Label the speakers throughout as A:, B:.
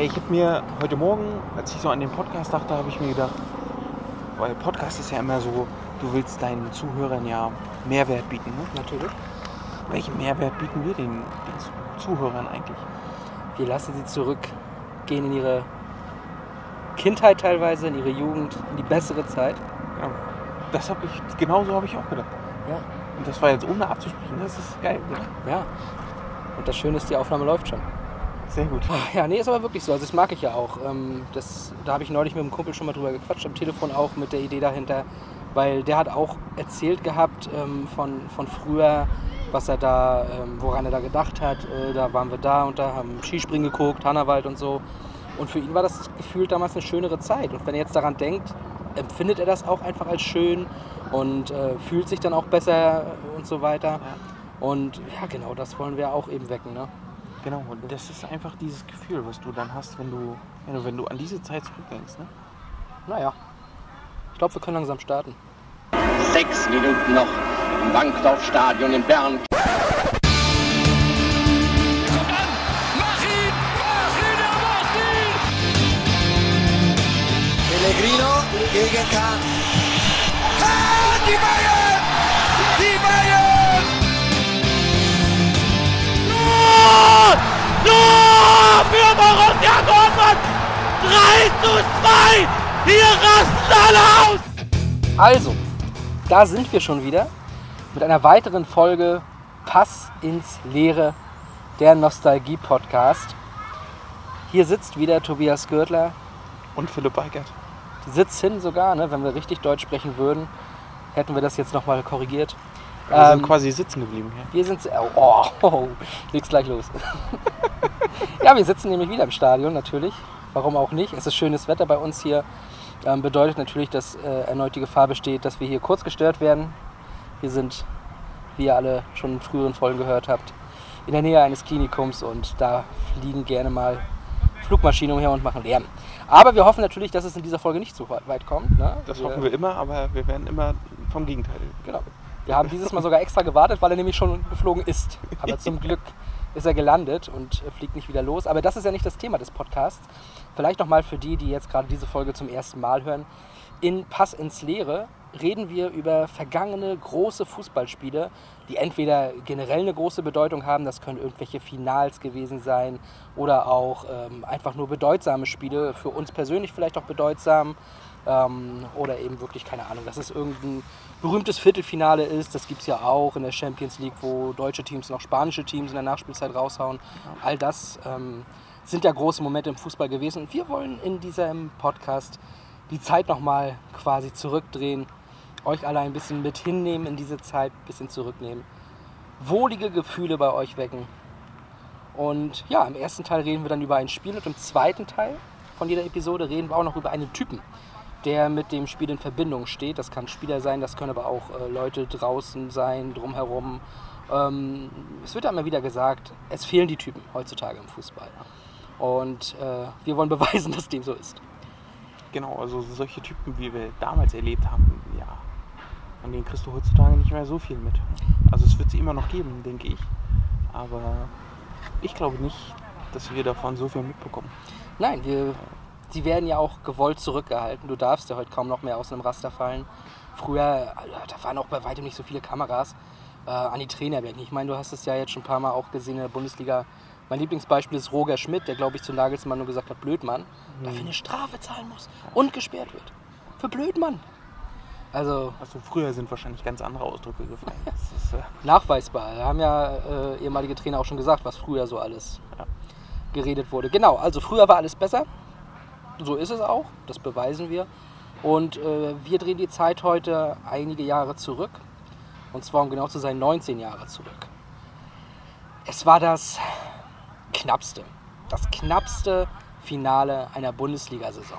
A: Ich habe mir heute Morgen, als ich so an den Podcast dachte, habe ich mir gedacht, weil Podcast ist ja immer so, du willst deinen Zuhörern ja Mehrwert bieten. Ne?
B: Natürlich.
A: Welchen Mehrwert bieten wir den, den Zuhörern eigentlich?
B: Wir lassen sie zurückgehen in ihre Kindheit teilweise, in ihre Jugend, in die bessere Zeit.
A: Ja, das habe ich, genauso habe ich auch gedacht.
B: Ja.
A: Und das war jetzt ohne abzusprechen, das ist geil. Ne?
B: Ja. Und das Schöne ist, die Aufnahme läuft schon.
A: Sehr gut.
B: Ja, nee, ist aber wirklich so. Also das mag ich ja auch. Ähm, das, da habe ich neulich mit einem Kumpel schon mal drüber gequatscht, am Telefon auch mit der Idee dahinter. Weil der hat auch erzählt gehabt ähm, von, von früher, was er da, ähm, woran er da gedacht hat. Äh, da waren wir da und da haben Skispringen geguckt, Hannawald und so. Und für ihn war das gefühlt damals eine schönere Zeit. Und wenn er jetzt daran denkt, empfindet er das auch einfach als schön und äh, fühlt sich dann auch besser und so weiter.
A: Ja.
B: Und ja, genau das wollen wir auch eben wecken. Ne?
A: Genau, und das ist einfach dieses Gefühl, was du dann hast, wenn du, wenn du, wenn du an diese Zeit zurückdenkst. Ne?
B: Naja, ich glaube, wir können langsam starten.
C: Sechs Minuten noch im Bankdorfstadion in Bern.
D: Er!
E: Pellegrino gegen Kahn.
D: Borussia Dortmund! 3 zu 2! Hier rasten alle aus!
B: Also, da sind wir schon wieder mit einer weiteren Folge Pass ins Leere, der Nostalgie-Podcast. Hier sitzt wieder Tobias Gürtler,
A: Und Philipp Weigert.
B: sitzt hin sogar, ne, wenn wir richtig Deutsch sprechen würden, hätten wir das jetzt nochmal korrigiert.
A: Wir
B: Ähm,
A: sind quasi sitzen geblieben hier.
B: Wir sind. Oh, oh, leg's gleich los. ja, wir sitzen nämlich wieder im Stadion, natürlich. Warum auch nicht? Es ist schönes Wetter bei uns hier. Ähm, bedeutet natürlich, dass äh, erneut die Gefahr besteht, dass wir hier kurz gestört werden. Wir sind, wie ihr alle schon in früheren Folgen gehört habt, in der Nähe eines Klinikums und da fliegen gerne mal Flugmaschinen umher und machen Lärm. Aber wir hoffen natürlich, dass es in dieser Folge nicht so weit kommt. Ne?
A: Das hoffen wir immer, aber wir werden immer vom Gegenteil.
B: Genau. Wir haben dieses Mal sogar extra gewartet, weil er nämlich schon geflogen ist. Aber zum Glück ist er gelandet und fliegt nicht wieder los. Aber das ist ja nicht das Thema des Podcasts. Vielleicht nochmal für die, die jetzt gerade diese Folge zum ersten Mal hören. In Pass ins Leere reden wir über vergangene große Fußballspiele, die entweder generell eine große Bedeutung haben, das können irgendwelche Finals gewesen sein oder auch ähm, einfach nur bedeutsame Spiele, für uns persönlich vielleicht auch bedeutsam ähm, oder eben wirklich, keine Ahnung, dass es irgendein berühmtes Viertelfinale ist. Das gibt es ja auch in der Champions League, wo deutsche Teams noch spanische Teams in der Nachspielzeit raushauen. All das ähm, sind ja große Momente im Fußball gewesen. Und wir wollen in diesem Podcast die Zeit nochmal quasi zurückdrehen, euch alle ein bisschen mit hinnehmen in diese Zeit, ein bisschen zurücknehmen, wohlige Gefühle bei euch wecken. Und ja, im ersten Teil reden wir dann über ein Spiel und im zweiten Teil von jeder Episode reden wir auch noch über einen Typen, der mit dem Spiel in Verbindung steht. Das kann Spieler sein, das können aber auch äh, Leute draußen sein, drumherum. Ähm, es wird immer wieder gesagt, es fehlen die Typen heutzutage im Fußball. Und äh, wir wollen beweisen, dass dem so ist.
A: Genau, also solche Typen, wie wir damals erlebt haben, ja, an denen kriegst du heutzutage nicht mehr so viel mit. Also es wird sie immer noch geben, denke ich. Aber ich glaube nicht, dass wir davon so viel mitbekommen.
B: Nein, wir, sie werden ja auch gewollt zurückgehalten. Du darfst ja heute kaum noch mehr aus einem Raster fallen. Früher, da waren auch bei weitem nicht so viele Kameras äh, an die Trainer denken. Ich meine, du hast es ja jetzt schon ein paar Mal auch gesehen in der Bundesliga. Mein Lieblingsbeispiel ist Roger Schmidt, der, glaube ich, zu Nagelsmann nur gesagt hat, Blödmann, dafür eine Strafe zahlen muss und gesperrt wird. Für Blödmann. Also
A: Also früher sind wahrscheinlich ganz andere Ausdrücke gefallen. Ist, äh,
B: nachweisbar. Da haben ja äh, ehemalige Trainer auch schon gesagt, was früher so alles
A: Ja.
B: geredet wurde. Genau, also früher war alles besser. So ist es auch, das beweisen wir. Und äh, wir drehen die Zeit heute einige Jahre zurück. Und zwar, um genau zu sein, 19 Jahre zurück. Es war das knappste, das knappste Finale einer Bundesliga-Saison.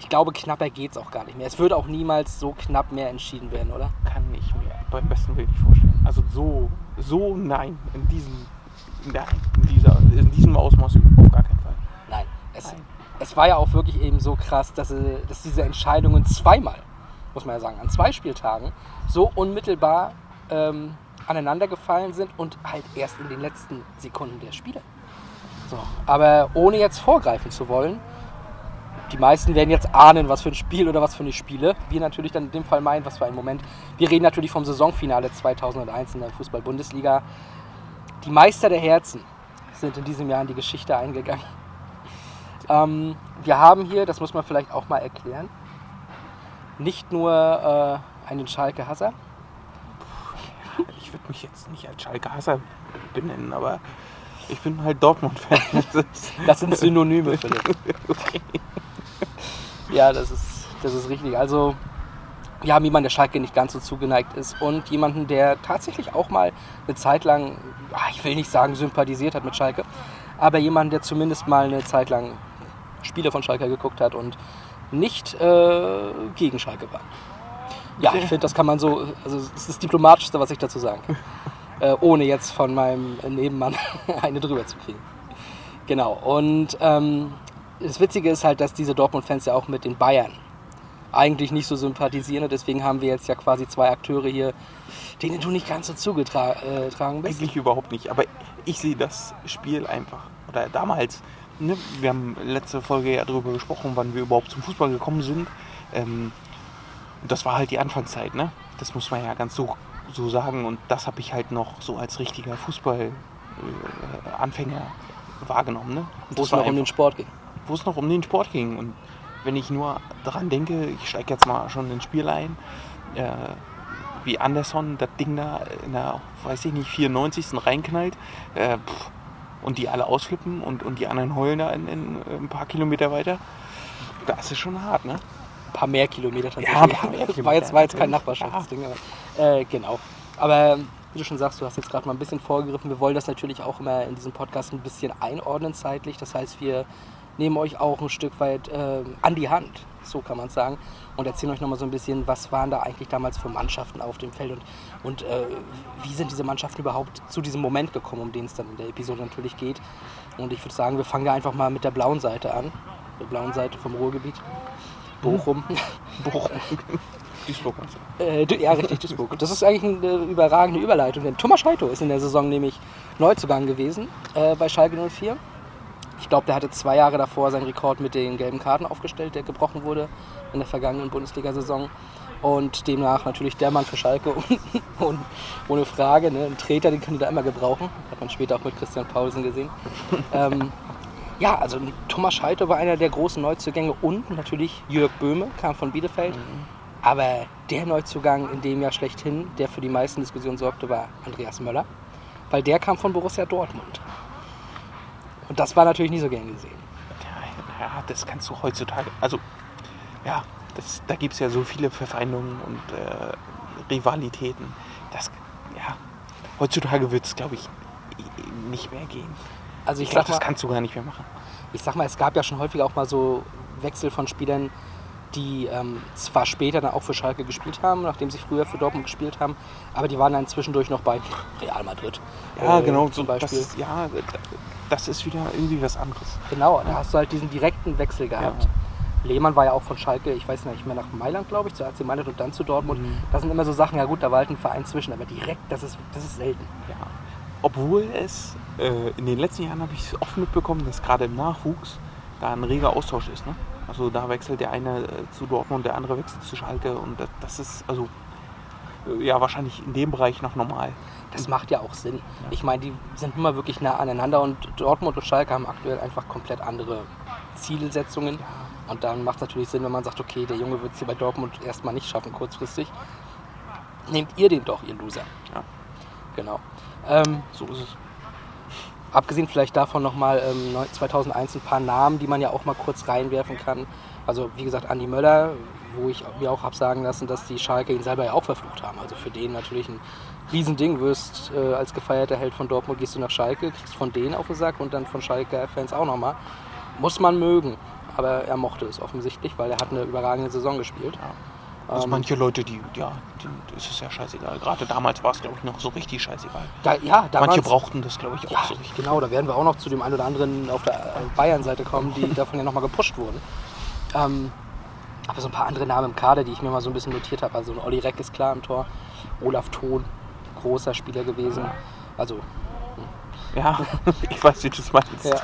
B: Ich glaube, knapper geht es auch gar nicht mehr. Es würde auch niemals so knapp mehr entschieden werden, oder?
A: kann ich mir beim besten Willen nicht vorstellen. Also so, so nein, in diesem, nein, in, dieser, in diesem Ausmaß auf gar keinen Fall.
B: Nein, es,
A: Nein.
B: Es war ja auch wirklich eben so krass, dass, äh, dass diese Entscheidungen zweimal, muss man ja sagen, an zwei Spieltagen so unmittelbar ähm, aneinander gefallen sind und halt erst in den letzten Sekunden der Spiele. So, aber ohne jetzt vorgreifen zu wollen, die meisten werden jetzt ahnen, was für ein Spiel oder was für eine Spiele. Wir natürlich dann in dem Fall meinen, was für ein Moment. Wir reden natürlich vom Saisonfinale 2001 in der Fußball-Bundesliga. Die Meister der Herzen sind in diesem Jahr in die Geschichte eingegangen. Ähm, wir haben hier, das muss man vielleicht auch mal erklären, nicht nur äh, einen Schalke-Hasser,
A: Ich würde mich jetzt nicht als Schalke Hasser benennen, aber ich bin halt Dortmund-Fan. Das
B: sind Synonyme, Philipp.
A: okay.
B: Ja, das ist, das ist richtig. Also, wir haben jemanden, der Schalke nicht ganz so zugeneigt ist und jemanden, der tatsächlich auch mal eine Zeit lang, ah, ich will nicht sagen sympathisiert hat mit Schalke, aber jemanden, der zumindest mal eine Zeit lang Spiele von Schalke geguckt hat und nicht äh, gegen Schalke war. Ja, ich finde, das kann man so, also das ist das Diplomatischste, was ich dazu sagen kann. Äh, ohne jetzt von meinem Nebenmann eine drüber zu kriegen. Genau, und ähm, das Witzige ist halt, dass diese Dortmund-Fans ja auch mit den Bayern eigentlich nicht so sympathisieren. Und deswegen haben wir jetzt ja quasi zwei Akteure hier, denen du nicht ganz so zugetragen bist.
A: Eigentlich überhaupt nicht, aber ich sehe das Spiel einfach. Oder damals, ne, wir haben letzte Folge ja darüber gesprochen, wann wir überhaupt zum Fußball gekommen sind. Ähm, und das war halt die Anfangszeit, ne? Das muss man ja ganz so, so sagen. Und das habe ich halt noch so als richtiger Fußball-Anfänger wahrgenommen, ne?
B: Wo es noch um den
A: einfach-
B: Sport ging.
A: wo es noch um den Sport ging. Und wenn ich nur daran denke, ich steige jetzt mal schon ins Spiel ein, äh, wie Anderson das Ding da in der, weiß ich nicht, 94. reinknallt äh, pff, und die alle ausflippen und, und die anderen heulen da in, in, ein paar Kilometer weiter, das ist schon hart, ne?
B: Ein paar mehr Kilometer tatsächlich.
A: Ja, ein paar mehr
B: War
A: Kilometer,
B: jetzt, war jetzt kein. Nachbarschaftsding. Aber, äh, genau. Aber wie du schon sagst, du hast jetzt gerade mal ein bisschen vorgegriffen. Wir wollen das natürlich auch immer in diesem Podcast ein bisschen einordnen zeitlich. Das heißt, wir nehmen euch auch ein Stück weit äh, an die Hand, so kann man es sagen, und erzählen euch nochmal so ein bisschen, was waren da eigentlich damals für Mannschaften auf dem Feld und, und äh, wie sind diese Mannschaften überhaupt zu diesem Moment gekommen, um den es dann in der Episode natürlich geht. Und ich würde sagen, wir fangen da einfach mal mit der blauen Seite an, der blauen Seite vom Ruhrgebiet. Bochum.
A: Bochum. Duisburg.
B: Äh, Du- ja, richtig, Duisburg. Das ist eigentlich eine überragende Überleitung, denn Thomas Scheito ist in der Saison nämlich Neuzugang gewesen äh, bei Schalke 04. Ich glaube, der hatte zwei Jahre davor seinen Rekord mit den gelben Karten aufgestellt, der gebrochen wurde in der vergangenen Bundesliga-Saison. Und demnach natürlich der Mann für Schalke und, ohne Frage. Ne? Ein Treter, den können die da immer gebrauchen. Hat man später auch mit Christian Paulsen gesehen. ähm, ja, also Thomas Scheito war einer der großen Neuzugänge und natürlich Jörg Böhme kam von Bielefeld. Aber der Neuzugang in dem Jahr schlechthin, der für die meisten Diskussionen sorgte, war Andreas Möller. Weil der kam von Borussia Dortmund. Und das war natürlich nie so gern gesehen.
A: Ja, das kannst du heutzutage. Also, ja, das, da gibt es ja so viele Verfeindungen und äh, Rivalitäten. Das, ja, heutzutage wird es, glaube ich, nicht mehr gehen.
B: Also
A: Ich
B: ich,
A: glaube, das kannst du gar nicht mehr machen.
B: ich sag mal, es gab ja schon häufig auch mal so Wechsel von Spielern, die ähm, zwar später dann auch für Schalke gespielt haben, nachdem sie früher für Dortmund gespielt haben, aber die waren dann zwischendurch noch bei Real Madrid.
A: Ja,
B: äh,
A: genau,
B: Zum
A: das,
B: Beispiel.
A: ist, ja, das ist wieder irgendwie was anderes.
B: Genau, da hast du halt diesen direkten Wechsel gehabt. Lehmann war ja auch von Schalke, ich weiß nicht mehr, nach Mailand, glaube ich, zu AC Mailand und dann zu Dortmund.
A: Mhm.
B: Das sind immer so Sachen, ja gut, da war halt ein Verein zwischen, aber direkt, das ist, das ist selten.
A: Ja. Obwohl es äh, in den letzten Jahren habe ich es oft mitbekommen, dass gerade im Nachwuchs da ein reger Austausch ist. Ne? Also da wechselt der eine äh, zu Dortmund, der andere wechselt zu Schalke und das, das ist also äh, ja wahrscheinlich in dem Bereich noch normal.
B: Das macht ja auch Sinn. Ich meine, die sind immer wirklich nah aneinander und Dortmund und Schalke haben aktuell einfach komplett andere Zielsetzungen. Und dann macht es natürlich Sinn, wenn man sagt, okay, der Junge wird es hier bei Dortmund erstmal nicht schaffen, kurzfristig. Nehmt ihr den doch, ihr Loser.
A: Ja.
B: Genau. Ähm,
A: So ist es.
B: Abgesehen vielleicht davon nochmal ähm, neu- 2001 ein paar Namen, die man ja auch mal kurz reinwerfen kann. Also wie gesagt, Andi Möller, wo ich mir auch habe sagen lassen, dass die Schalke ihn selber ja auch verflucht haben. Also für den natürlich ein Riesending. Wirst äh, als gefeierter Held von Dortmund, gehst du nach Schalke, kriegst von denen auf den Sack und dann von Schalke-Fans auch nochmal. Muss man mögen. Aber er mochte es offensichtlich, weil er hat eine überragende Saison gespielt.
A: Also
B: Ähm,
A: manche Leute, die, ja, denen ist es ja scheißegal. Gerade damals war es, glaube ich, noch so richtig scheißegal.
B: Da, ja, damals,
A: manche brauchten das, glaube ich, auch
B: Ja,
A: so richtig.
B: genau, da werden wir auch noch zu dem einen oder anderen auf der äh, Bayern-Seite kommen, die davon ja nochmal gepusht wurden. Ähm, aber so ein paar andere Namen im Kader, die ich mir mal so ein bisschen notiert habe. Also ein Olli Reck ist klar im Tor, Olaf Thon, großer Spieler gewesen. Also hm.
A: Ja, ich weiß, wie du es meinst.
B: Ja.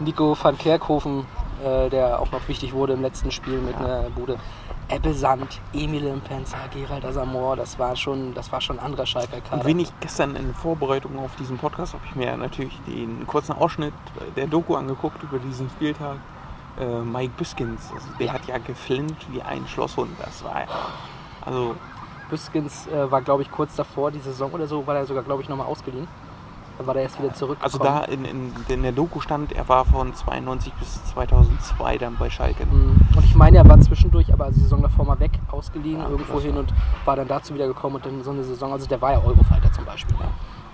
B: Nico van Kerkhoven, äh, der auch noch wichtig wurde im letzten Spiel mit einer Bude. Ebbe Sand, Emil Mpenza, Gerald Asamoah, das war schon, das war schon ein anderer Schalker
A: Und
B: Kader.
A: wen ich gestern in Vorbereitung auf diesen Podcast habe ich mir natürlich den kurzen Ausschnitt der Doku angeguckt über diesen Spieltag. Äh, Mike Biskins, also der
B: Ja.
A: hat ja geflinnt wie ein Schlosshund. Das war. Also,
B: Büskens äh, war, glaube ich, kurz davor, die Saison oder so, war er sogar, glaube ich, nochmal ausgeliehen. Dann war er erst wieder zurück.
A: also da in, in, in der Doku stand, er war von 92 bis 2002 dann bei Schalke.
B: Mhm. Und ich meine, er war zwischendurch, aber die Saison davor mal weg, ausgeliehen
A: Ja,
B: irgendwo hin und war dann dazu wieder gekommen und dann so eine Saison, also der war ja Eurofighter zum Beispiel. Ne?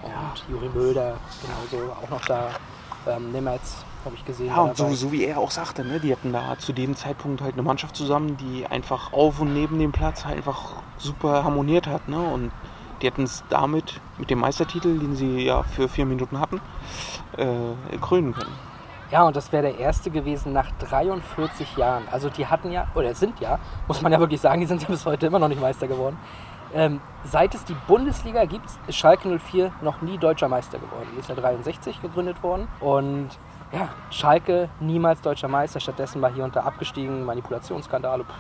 B: Und Juri Mölder genauso auch noch da. Ähm, Nemetz habe ich gesehen.
A: Ja, und so, so wie er auch sagte, ne, die hatten da zu dem Zeitpunkt halt eine Mannschaft zusammen, die einfach auf und neben dem Platz halt einfach super harmoniert hat. Ne? Und die hatten es damit, mit dem Meistertitel, den sie ja für vier Minuten hatten, äh, krönen können.
B: Ja, und das wäre der erste gewesen nach 43 Jahren. Also die hatten ja, oder sind ja, muss man ja wirklich sagen, die sind ja bis heute immer noch nicht Meister geworden. Ähm, seit es die Bundesliga gibt, ist Schalke 04 noch nie deutscher Meister geworden. Die ist ja 63 gegründet worden. Und ja, Schalke niemals deutscher Meister. Stattdessen mal hier und da abgestiegen, Manipulationsskandale, pff,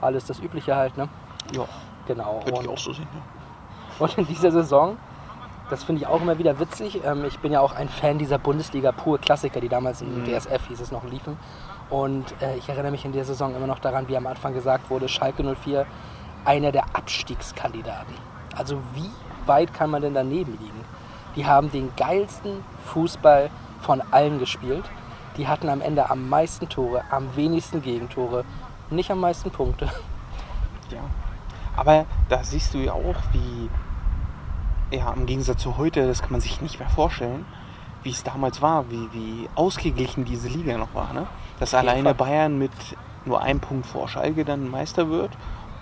B: alles das Übliche halt. Ne?
A: Ja,
B: Genau.
A: würde ich auch so sehen. Ja.
B: Und in dieser Saison, das finde ich auch immer wieder witzig, ähm, ich bin ja auch ein Fan dieser Bundesliga pure Klassiker, die damals im DSF hieß es noch liefen. Und äh, ich erinnere mich in der Saison immer noch daran, wie am Anfang gesagt wurde, Schalke 04 einer der Abstiegskandidaten. Also wie weit kann man denn daneben liegen? Die haben den geilsten Fußball von allen gespielt. Die hatten am Ende am meisten Tore, am wenigsten Gegentore, nicht am meisten Punkte.
A: Ja. Aber da siehst du ja auch, wie, ja, im Gegensatz zu heute, das kann man sich nicht mehr vorstellen, wie es damals war, wie, wie ausgeglichen diese Liga noch war. Ne? Dass alleine. Bayern mit nur einem Punkt vor Schalke dann Meister wird,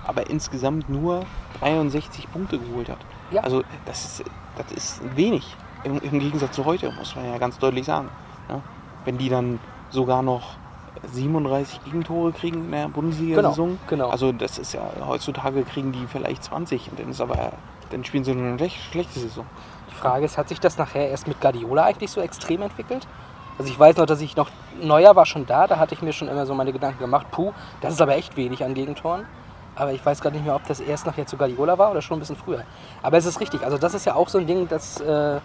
A: aber insgesamt nur 63 Punkte geholt hat.
B: Ja.
A: Also das ist, das ist wenig im, im Gegensatz zu heute, muss man ja ganz deutlich sagen. Ne? Wenn die dann sogar noch 37 Gegentore kriegen in der Bundesliga-Saison.
B: genau.
A: Also das ist ja, heutzutage kriegen die vielleicht 20 und dann ist aber, dann spielen sie eine schlecht- schlechte Saison.
B: Die Frage ist, hat sich das nachher erst mit Guardiola eigentlich so extrem entwickelt? Also ich weiß noch, dass ich noch, Neuer war schon da, da hatte ich mir schon immer so meine Gedanken gemacht, puh, das ist aber echt wenig an Gegentoren. Aber ich weiß gerade nicht mehr, ob das erst nachher zu Guardiola war oder schon ein bisschen früher. Aber es ist richtig, also das ist ja auch so ein Ding, das, äh,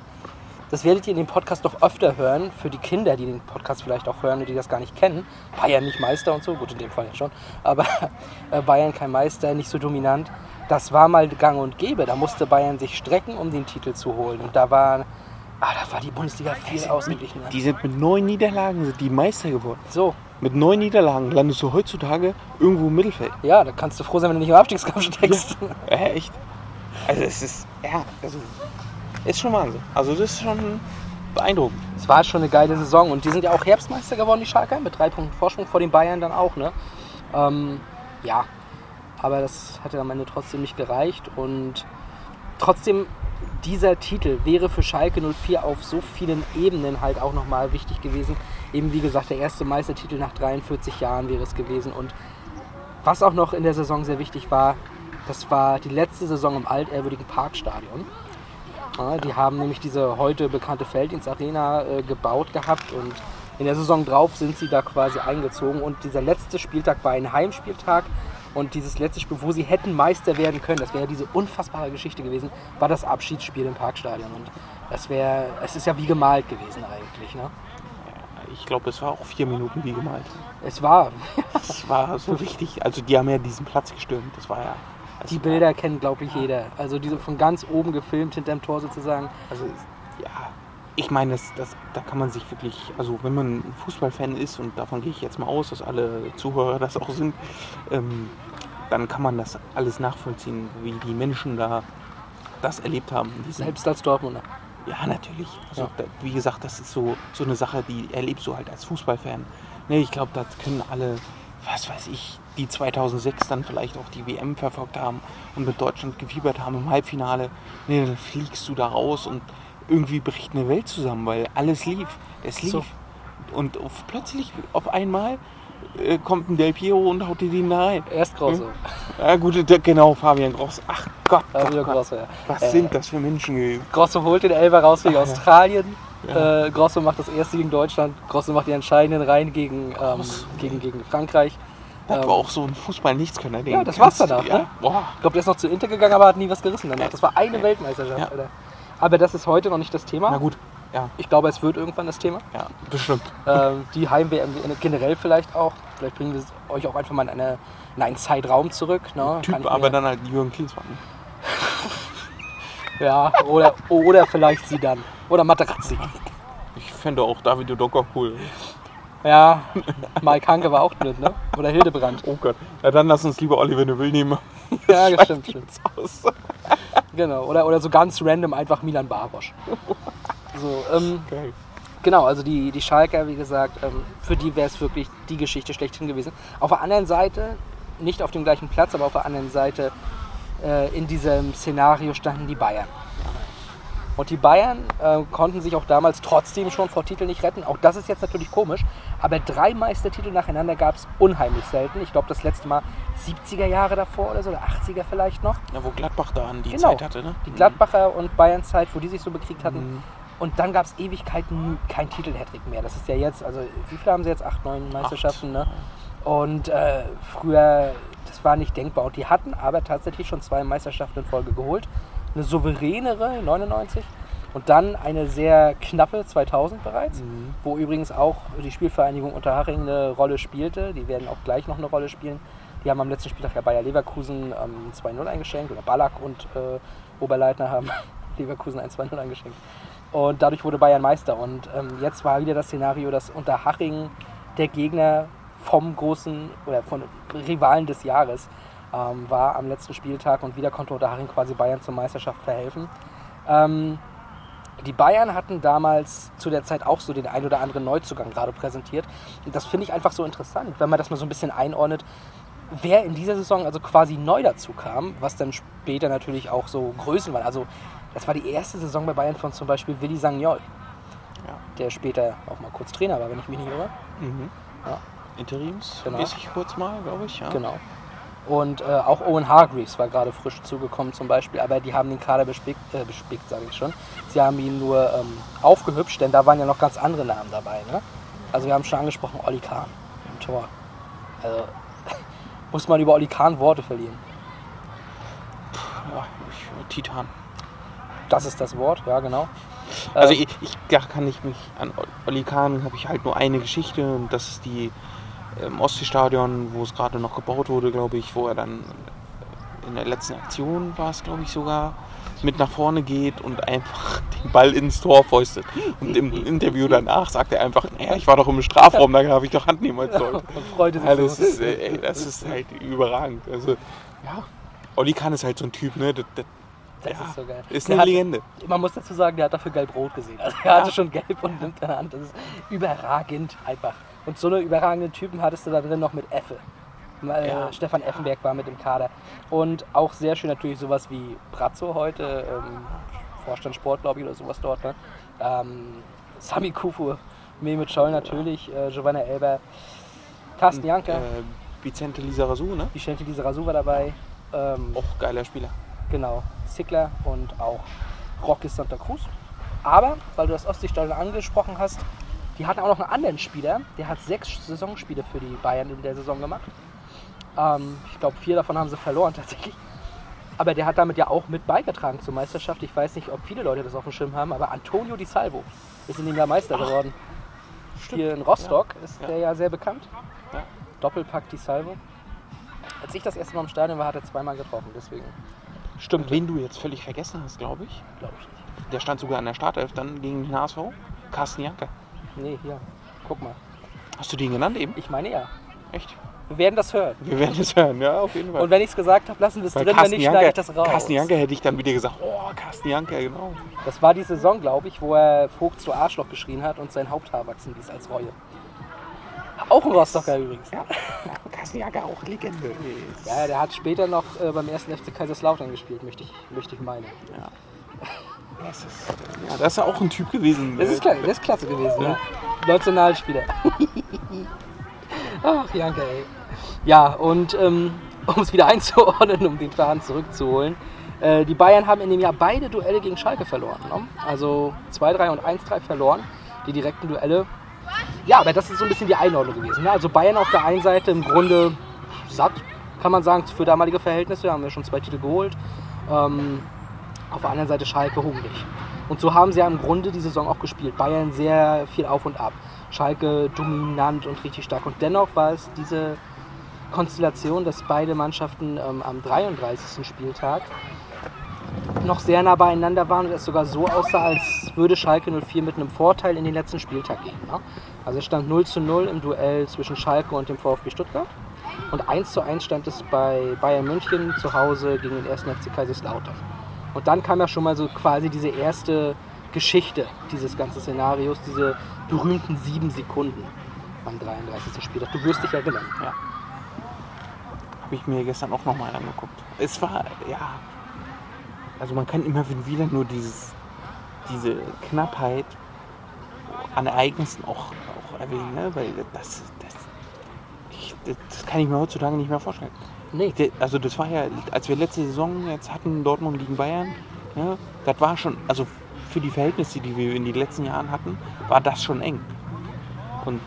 B: das werdet ihr in dem Podcast noch öfter hören, für die Kinder, die den Podcast vielleicht auch hören und die das gar nicht kennen. Bayern nicht Meister und so, gut, in dem Fall ja schon, aber äh, Bayern kein Meister, nicht so dominant. Das war mal gang und gäbe, da musste Bayern sich strecken, um den Titel zu holen. Und da war, ah, da war die Bundesliga viel ausgeglichener.
A: Die sind mit neun Niederlagen sind die Meister geworden.
B: So,
A: Mit neun Niederlagen landest du heutzutage irgendwo im Mittelfeld.
B: ja, da kannst du froh sein, wenn du nicht im Abstiegskampf steckst.
A: Äh, echt? Also es ist, ja, also ist schon Wahnsinn. Also das ist schon beeindruckend.
B: Es war schon eine geile Saison und die sind ja auch Herbstmeister geworden, die Schalker, mit drei Punkten Vorsprung vor den Bayern dann auch. Ne? Ähm, ja, aber das hat ja am Ende trotzdem nicht gereicht. Und trotzdem dieser Titel wäre für Schalke 04 auf so vielen Ebenen halt auch nochmal wichtig gewesen. Eben wie gesagt, der erste Meistertitel nach 43 Jahren wäre es gewesen. Und was auch noch in der Saison sehr wichtig war, das war die letzte Saison im altehrwürdigen Parkstadion. Die haben nämlich diese heute bekannte Felddienstarena äh, gebaut gehabt. Und in der Saison drauf sind sie da quasi eingezogen. Und dieser letzte Spieltag war ein Heimspieltag und dieses letzte Spiel, wo sie hätten Meister werden können, das wäre diese unfassbare Geschichte gewesen, war das Abschiedsspiel im Parkstadion und das wäre, es ist ja wie gemalt gewesen eigentlich. Ne?
A: Ich glaube, es war auch vier Minuten wie gemalt.
B: Es war,
A: Das war so richtig. Also die haben ja diesen Platz gestürmt. Das war ja. das
B: die Bilder kennt glaube ich jeder, also diese von ganz oben gefilmt hinterm Tor sozusagen.
A: Also ja, ich meine, das, das, da kann man sich wirklich, also wenn man ein Fußballfan ist, und davon gehe ich jetzt mal aus, dass alle Zuhörer das auch sind, ähm, dann kann man das alles nachvollziehen, wie die Menschen da das erlebt haben.
B: Selbst als Dortmunder.
A: Ja, natürlich. Also,
B: Ja.
A: Da, wie gesagt, das ist so, so eine Sache, die erlebst du halt als Fußballfan. Nee, ich glaube, das können alle, was weiß ich, die 2006 dann vielleicht auch die WM verfolgt haben und mit Deutschland gefiebert haben im Halbfinale. Nee, dann fliegst du da raus und irgendwie bricht eine Welt zusammen, weil alles lief. Es lief.
B: So.
A: Und auf, plötzlich, auf einmal, äh, kommt ein Del Piero und haut dir den da rein.
B: Erst Grosse.
A: Ja, gut, genau, Fabian Gross. Ach Gott,
B: Fabio
A: Gott.
B: Grosse, ja.
A: was
B: Äh,
A: sind das für Menschen gewesen?
B: Grosse holt den Elfer raus gegen
A: Ach, ja.
B: Australien. Äh, Grosso macht das erste gegen Deutschland. Grosso macht die entscheidenden Reihen gegen, ähm,
A: Grosso.
B: gegen, gegen Frankreich.
A: Das
B: Ähm,
A: war auch so ein Fußball-Nichtskönner. den
B: Ja, das war's danach,
A: Ja.
B: ne?
A: Boah.
B: Ich glaube, der ist noch zu Inter gegangen, aber hat nie was gerissen danach. Das war eine
A: Ja.
B: Weltmeisterschaft,
A: Ja.
B: Alter. Aber das ist heute noch nicht das Thema.
A: Na gut. Ja,
B: Ich glaube, es wird irgendwann das Thema.
A: ja, bestimmt.
B: ähm, die Heim-WM generell vielleicht auch. Vielleicht bringen wir es euch auch einfach mal in, eine, in einen Zeitraum zurück. Ne?
A: Typ, aber dann halt Jürgen Klinsmann.
B: Ja, oder, oder vielleicht sie dann. Oder Materazzi.
A: Ich fände auch David Docker cool.
B: Ja, Mike Hanke war auch mit, ne? Oder Hildebrand.
A: Oh Gott. Ja, dann lass uns lieber Oliver Neville nehmen.
B: Ja, das stimmt, stimmt.
A: Aus.
B: Genau. Oder, oder so ganz random einfach Milan Barosch. So, ähm,
A: Geil.
B: Genau, also die, die Schalker, wie gesagt, ähm, für die wäre es wirklich die Geschichte schlechthin gewesen. Auf der anderen Seite, nicht auf dem gleichen Platz, aber auf der anderen Seite äh, in diesem Szenario standen die Bayern. Und die Bayern äh, konnten sich auch damals trotzdem schon vor Titeln nicht retten. Auch das ist jetzt natürlich komisch, aber drei Meistertitel nacheinander gab es unheimlich selten. Ich glaube, das letzte Mal 70er Jahre davor oder so, oder 80er vielleicht noch.
A: Ja, wo Gladbach da an die
B: Genau.
A: Zeit hatte, ne?
B: Die Gladbacher und Bayern-Zeit, wo die sich so bekriegt hatten.
A: Mhm.
B: Und dann gab es Ewigkeiten kein Titel-Hattrick mehr. Das ist ja jetzt, also wie viele haben sie jetzt? Acht, neun Meisterschaften, ne? Und äh, früher, das war nicht denkbar. Und die hatten aber tatsächlich schon zwei Meisterschaften in Folge geholt. Eine souveränere, 99. Und dann eine sehr knappe 2000 bereits,
A: Mhm.
B: wo übrigens auch die Spielvereinigung Unterhaching eine Rolle spielte. Die werden auch gleich noch eine Rolle spielen. Die haben am letzten Spieltag ja Bayer Leverkusen ähm, 2-0 eingeschenkt. Oder Ballack und äh, Oberleitner haben Leverkusen 1-2-0 eingeschenkt. Und dadurch wurde Bayern Meister. Und ähm, jetzt war wieder das Szenario, dass Unterhaching der Gegner vom großen oder von Rivalen des Jahres ähm, war am letzten Spieltag und wieder konnte Unterhaching quasi Bayern zur Meisterschaft verhelfen. Ähm, die Bayern hatten damals zu der Zeit auch so den ein oder anderen Neuzugang gerade präsentiert. Und das finde ich einfach so interessant, wenn man das mal so ein bisschen einordnet, wer in dieser Saison also quasi neu dazu kam, was dann später natürlich auch so Größen waren. Also das war die erste Saison bei Bayern von zum Beispiel Willi Sagnol,
A: Ja.
B: der später auch mal kurz Trainer war, wenn ich mich nicht irre.
A: Mhm.
B: Ja.
A: Interimsmäßig kurz mal, glaube ich. Ja.
B: Genau. Und äh, auch Owen Hargreaves war gerade frisch zugekommen zum Beispiel, aber die haben den Kader bespickt, äh, bespickt sage ich schon. Sie haben ihn nur ähm, aufgehübscht, denn da waren ja noch ganz andere Namen dabei. Ne? Also wir haben schon angesprochen, Olli Kahn im Tor. Also muss man über Olli Kahn Worte verlieren.
A: Ja, ich, Titan.
B: Das ist das Wort, ja genau.
A: Also
B: Ähm,
A: ich, ich da kann ich mich an Olli Kahn habe ich halt nur eine Geschichte und das ist die im Ostseestadion, wo es gerade noch gebaut wurde, glaube ich, wo er dann in der letzten Aktion war es, glaube ich, sogar mit nach vorne geht und einfach den Ball ins Tor fäustet. Und im Interview danach sagt er einfach, naja, ich war doch im Strafraum, da habe ich doch Hand nehmen sollen.
B: und freute sich
A: Ja,
B: so.
A: das, ist, äh, ey, das ist halt überragend. Also, ja, Olli Kahn ist halt so ein Typ, ne? Das, das,
B: Das
A: ja,
B: ist so geil.
A: Ist
B: Der
A: eine
B: hat-
A: Legende.
B: Man muss dazu sagen, der hat dafür gelb-rot gesehen. Also er hatte schon gelb und nimmt in der Hand. Das ist überragend einfach. Und so eine überragenden Typen hattest du da drin noch mit Effe.
A: Ja.
B: Stefan Effenberg war mit im Kader. Und auch sehr schön natürlich sowas wie Brazzo heute, ähm, Vorstand Sport, glaube ich, oder sowas dort. Ne? Ähm, Sami Kufu, Mehmet Scholl natürlich, äh, Giovanna Elber, Carsten Janker,
A: Äh, Vicente Lizarazu, ne?
B: Vicente Lizarazu war dabei. Ähm,
A: Auch geiler Spieler.
B: Genau, Zickler und auch Rocky Santa Cruz. Aber, weil du das Ostseestadion angesprochen hast, die hatten auch noch einen anderen Spieler, der hat sechs Saisonspiele für die Bayern in der Saison gemacht. Ähm, ich glaube, vier davon haben sie verloren tatsächlich. Aber der hat damit ja auch mit beigetragen zur Meisterschaft. Ich weiß nicht, ob viele Leute das auf dem Schirm haben, aber Antonio Di Salvo ist in dem Jahr Meister geworden. Hier in Rostock ist
A: Ja.
B: der ja sehr bekannt.
A: Ja.
B: Doppelpack Di Salvo. Als ich das erste Mal im Stadion war, hat er zweimal getroffen. Deswegen stimmt,
A: Wen du jetzt völlig vergessen hast, glaube ich.
B: glaube ich nicht.
A: Der stand sogar an der Startelf dann gegen den HSV. Carsten Janker.
B: Nee, hier. Guck mal.
A: Hast du den genannt eben?
B: Ich meine ja.
A: Echt?
B: Wir werden das hören.
A: Wir werden es hören, ja, auf jeden Fall.
B: Und wenn ich es gesagt habe, lassen wir es drin, wenn
A: Carsten
B: nicht, schneide ich das raus.
A: Carsten Janker hätte ich dann wieder gesagt, oh, Carsten Janker, genau.
B: Das war die Saison, glaube ich, wo er Vogt zu Arschloch geschrien hat und sein Haupthaar wachsen ließ als Reue. Auch ein Rostocker übrigens.
A: Ja, Carsten Janker auch Legende.
B: Ja, der hat später noch äh, beim ersten FC Kaiserslautern gespielt, möchte ich, möchte ich meinen.
A: Das ist, ja, das ist auch ein Typ gewesen.
B: Das ist, klar, das ist klasse gewesen, ja. Nationalspieler. Ach, Janke, ey. Ja, und ähm, um es wieder einzuordnen, um den Faden zurückzuholen. Äh, die Bayern haben in dem Jahr beide Duelle gegen Schalke verloren. Ne? Also 2-3 und 1-3 verloren, die direkten Duelle. Ja, aber das ist so ein bisschen die Einordnung gewesen. Ne? Also Bayern auf der einen Seite im Grunde satt, kann man sagen, für damalige Verhältnisse. Haben wir schon zwei Titel geholt. Ähm, auf der anderen Seite Schalke hungrig. Und so haben sie ja im Grunde die Saison auch gespielt. Bayern sehr viel auf und ab. Schalke dominant und richtig stark. Und dennoch war es diese Konstellation, dass beide Mannschaften ähm, am 33. Spieltag noch sehr nah beieinander waren und es sogar so aussah, als würde Schalke 04 mit einem Vorteil in den letzten Spieltag gehen. Ne? Also es stand 0 zu 0 im Duell zwischen Schalke und dem VfB Stuttgart. Und 1 zu 1 stand es bei Bayern München zu Hause gegen den 1. FC Kaiserslautern. Und dann kam ja schon mal so quasi diese erste Geschichte dieses ganzen Szenarios, diese berühmten sieben Sekunden am 33. Spieltag. Du wirst dich erinnern.
A: Ja. Habe ich mir gestern auch nochmal angeguckt. Es war, ja. Also man kann immer wieder nur dieses, diese Knappheit an Ereignissen auch, auch erwähnen, ne? weil das, das, ich, das kann ich mir heutzutage nicht mehr vorstellen.
B: Nee.
A: Also das war ja, als wir letzte Saison jetzt hatten, Dortmund gegen Bayern, ja, das war schon, also für die Verhältnisse, die wir in den letzten Jahren hatten, war das schon eng. Und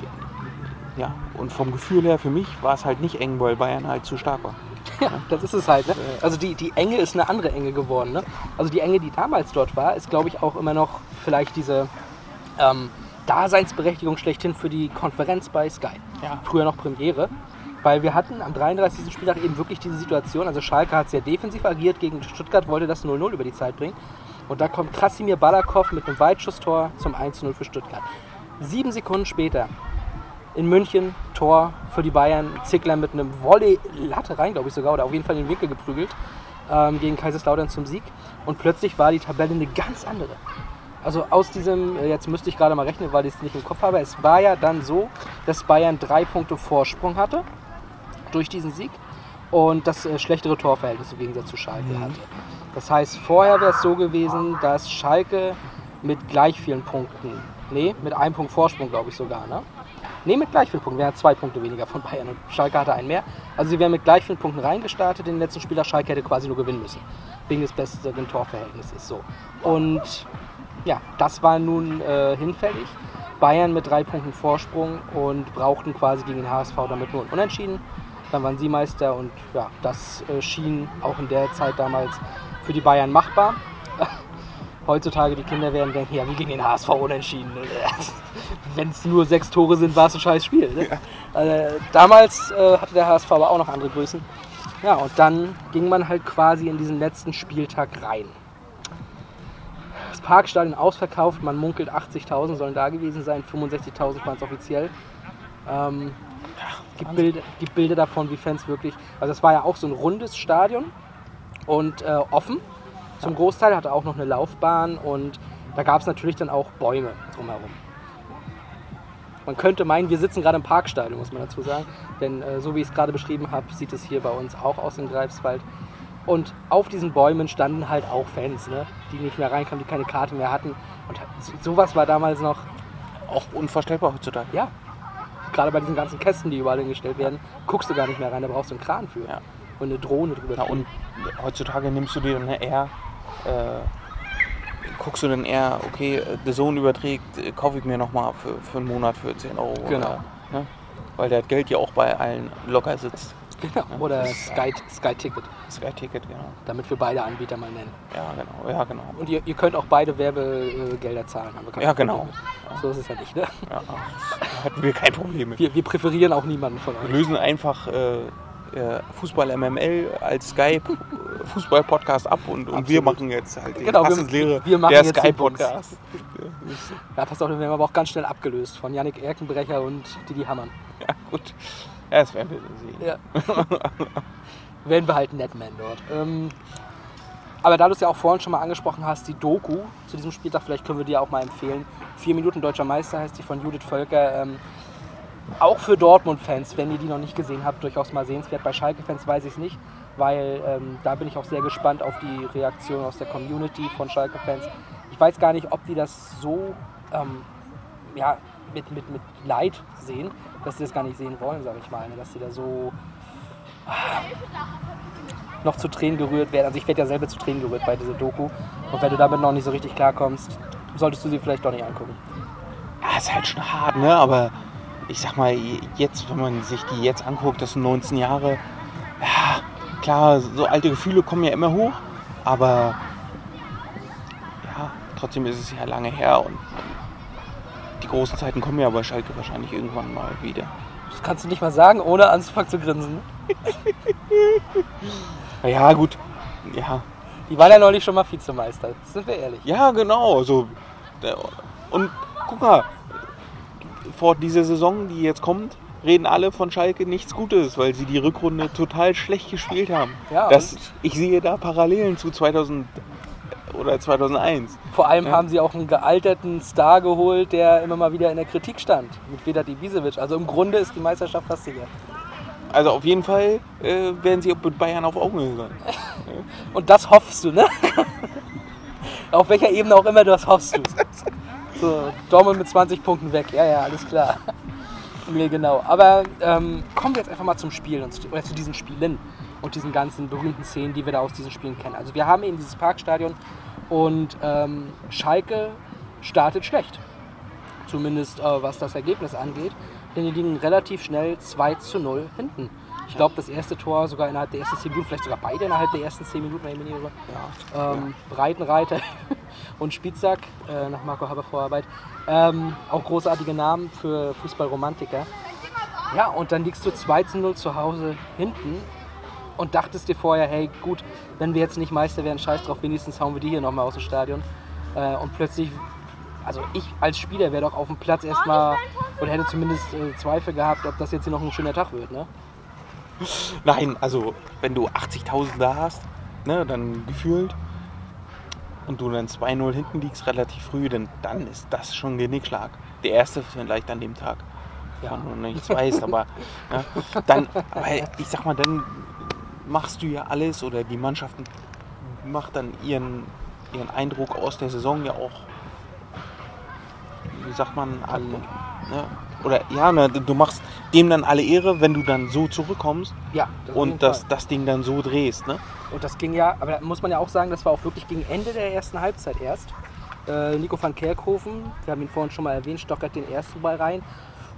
A: ja, und vom Gefühl her für mich war es halt nicht eng, weil Bayern halt zu stark war.
B: Ja, das ist es halt. Ne? Also die, die Enge ist eine andere Enge geworden. Ne? Also die Enge, die damals dort war, ist, glaube ich, auch immer noch vielleicht diese ähm, Daseinsberechtigung schlechthin für die Konferenz bei Sky.
A: Ja.
B: Früher noch Premiere. Weil wir hatten am 33. Spieltag eben wirklich diese Situation. Also Schalke hat sehr defensiv agiert gegen Stuttgart, wollte das 0-0 über die Zeit bringen. Und da kommt Krasimir Balakow mit einem Weitschusstor zum 1-0 für Stuttgart. Sieben Sekunden später in München, Tor für die Bayern, Zickler mit einem Volley Latte rein, glaube ich sogar, oder auf jeden Fall in den Winkel geprügelt, ähm, gegen Kaiserslautern zum Sieg. Und plötzlich war die Tabelle eine ganz andere. Also aus diesem, äh, jetzt müsste ich gerade mal rechnen, weil ich es nicht im Kopf habe, es war ja dann so, dass Bayern drei Punkte Vorsprung hatte durch diesen Sieg und das äh, schlechtere Torverhältnis im Gegensatz zu Schalke hatte. Das heißt, vorher wäre es so gewesen, dass Schalke mit gleich vielen Punkten, nee, mit einem Punkt Vorsprung, glaube ich sogar, ne? Nee, mit gleich vielen Punkten. Wir hatten zwei Punkte weniger von Bayern und Schalke hatte einen mehr. Also sie wären mit gleich vielen Punkten reingestartet in den letzten Spieler. Schalke hätte quasi nur gewinnen müssen. Wegen des besseren Torverhältnisses. So. Und ja, das war nun äh, hinfällig. Bayern mit drei Punkten Vorsprung und brauchten quasi gegen den HSV damit nur ein Unentschieden. Dann waren sie Meister und ja, das äh, schien auch in der Zeit damals für die Bayern machbar. Heutzutage die Kinder werden denken, ja, wie gegen den HSV unentschieden. Wenn es nur sechs Tore sind, war es ein scheiß Spiel. Ne? Äh, damals äh, hatte der HSV aber auch noch andere Größen. Ja, und dann ging man halt quasi in diesen letzten Spieltag rein. Das Parkstadion ausverkauft, man munkelt 80.000 sollen da gewesen sein, 65.000 waren es offiziell. Ähm, gibt, Bilder, gibt Bilder davon, wie Fans wirklich. Also, es war ja auch so ein rundes Stadion und äh, offen zum Großteil, hatte auch noch eine Laufbahn und da gab es natürlich dann auch Bäume drumherum. Man könnte meinen, wir sitzen gerade im Parkstadion, muss man dazu sagen. Denn äh, so wie ich es gerade beschrieben habe, sieht es hier bei uns auch aus in Greifswald. Und auf diesen Bäumen standen halt auch Fans, ne? die nicht mehr reinkamen, die keine Karte mehr hatten. Und so- sowas war damals noch,
A: Auch unvorstellbar heutzutage.
B: ja, gerade bei diesen ganzen Kästen, die überall hingestellt werden, guckst du gar nicht mehr rein, da brauchst du einen Kran für.
A: Ja.
B: Und eine Drohne drüber.
A: Ja, und heutzutage nimmst du dir dann eher, äh, guckst du dann eher, okay, The Zone überträgt, äh, kaufe ich mir nochmal für, für einen Monat für 10 Euro.
B: Genau.
A: Oder, ne? Weil das Geld ja auch bei allen locker sitzt.
B: Genau. Oder Sky, Sky Ticket,
A: Sky Ticket, genau.
B: damit wir beide Anbieter mal nennen.
A: Ja, genau. Ja, genau.
B: Und ihr, ihr könnt auch beide Werbegelder zahlen. Haben wir
A: Ja, genau.
B: mit. So ist es ja nicht. Ne?
A: Ja, hatten wir kein Problem mit.
B: Wir, wir präferieren auch niemanden von
A: Wir
B: euch.
A: lösen einfach äh, äh, Fußball MML als Sky Fußball Podcast ab und, und wir machen jetzt halt den
B: Genau, wir- wir machen
A: der
B: jetzt
A: Sky
B: den Bums.
A: Podcast.
B: Ja, passt auf, wir werden aber auch ganz schnell abgelöst von Yannick Erkenbrecher und Didi Hamann.
A: Ja, gut. Das werden wir sehen.
B: Ja. werden wir halt Netman dort. Ähm, aber da du es ja auch vorhin schon mal angesprochen hast, die Doku zu diesem Spieltag, vielleicht können wir dir auch mal empfehlen. Vier Minuten Deutscher Meister heißt die von Judith Völker. Ähm, auch für Dortmund-Fans, wenn ihr die noch nicht gesehen habt, durchaus mal sehenswert. Bei Schalke-Fans weiß ich es nicht, weil ähm, da bin ich auch sehr gespannt auf die Reaktion aus der Community von Schalke-Fans. Ich weiß gar nicht, ob die das so ähm, ja, mit, mit, mit Leid sehen, dass sie das gar nicht sehen wollen, sage ich mal. ne? Dass sie da so noch zu Tränen gerührt werden. Also ich werde ja selber zu Tränen gerührt bei dieser Doku. Und wenn du damit noch nicht so richtig klarkommst, solltest du sie vielleicht doch nicht angucken.
A: Ja, ist halt schon hart, ne? Aber ich sag mal, jetzt, wenn man sich die jetzt anguckt, das sind 19 Jahre, ja, klar, so alte Gefühle kommen ja immer hoch, aber ja, trotzdem ist es ja lange her und die großen Zeiten kommen ja bei Schalke wahrscheinlich irgendwann mal wieder.
B: Das kannst du nicht mal sagen, ohne anzufangen zu grinsen.
A: Ja, gut, ja,
B: Die waren ja neulich schon mal Vizemeister, sind wir ehrlich.
A: Ja, genau. So. der- Und guck mal, vor dieser Saison, die jetzt kommt, reden alle von Schalke nichts Gutes, weil sie die Rückrunde total schlecht gespielt haben.
B: Ja,
A: das, ich sehe da Parallelen zu 2000 oder 2001.
B: Vor allem
A: Ja.
B: haben sie auch einen gealterten Star geholt, der immer mal wieder in der Kritik stand. Mit Vedat Ibisevic. Also im Grunde ist die Meisterschaft fast sicher.
A: Also auf jeden Fall äh, werden sie mit Bayern auf Augenhöhe sein.
B: Und das hoffst du, ne? Auf welcher Ebene auch immer, das hoffst du. So, Dortmund mit 20 Punkten weg. Ja, ja, alles klar. Nee, genau. Aber ähm, kommen wir jetzt einfach mal zum Spiel und zu, oder zu diesen Spielen und diesen ganzen berühmten Szenen, die wir da aus diesen Spielen kennen. Also wir haben eben dieses Parkstadion und ähm, Schalke startet schlecht. Zumindest äh, was das Ergebnis angeht. Denn die liegen relativ schnell 2 zu 0 hinten. Ich glaube, das erste Tor sogar innerhalb der ersten 10 Minuten, vielleicht sogar beide innerhalb der ersten 10 Minuten, wenn ich mich nicht irre. Ähm, Breitenreiter und Spitzak äh, nach Marco Haber Vorarbeit. Ähm, auch großartige Namen für Fußballromantiker. Ja, und dann liegst du 2 zu 0 zu Hause hinten und dachtest dir vorher, hey, gut, wenn wir jetzt nicht Meister werden, scheiß drauf, wenigstens hauen wir die hier nochmal aus dem Stadion. Äh, und plötzlich, also ich als Spieler wäre doch auf dem Platz erstmal oder hätte zumindest äh, Zweifel gehabt, ob das jetzt hier noch ein schöner Tag wird, ne?
A: Nein, also wenn du 80.000 da hast, ne, dann gefühlt, und du dann 2-0 hinten liegst relativ früh, dann, dann ist das schon ein Genickschlag. Der erste vielleicht an dem Tag.
B: Ja.
A: Noch nichts weiß, aber ja, dann, aber ich sag mal, dann machst du ja alles oder die Mannschaften macht dann ihren, ihren Eindruck aus der Saison ja auch, wie sagt man, alle, ne? oder ja, ne, du machst dem dann alle Ehre, wenn du dann so zurückkommst
B: Ja, das
A: und das, das Ding dann so drehst. Ne?
B: Und das ging ja, aber da muss man ja auch sagen, das war auch wirklich gegen Ende der ersten Halbzeit erst. Äh, Nico van Kerkhoven, wir haben ihn vorhin schon mal erwähnt, stockert den ersten Ball rein.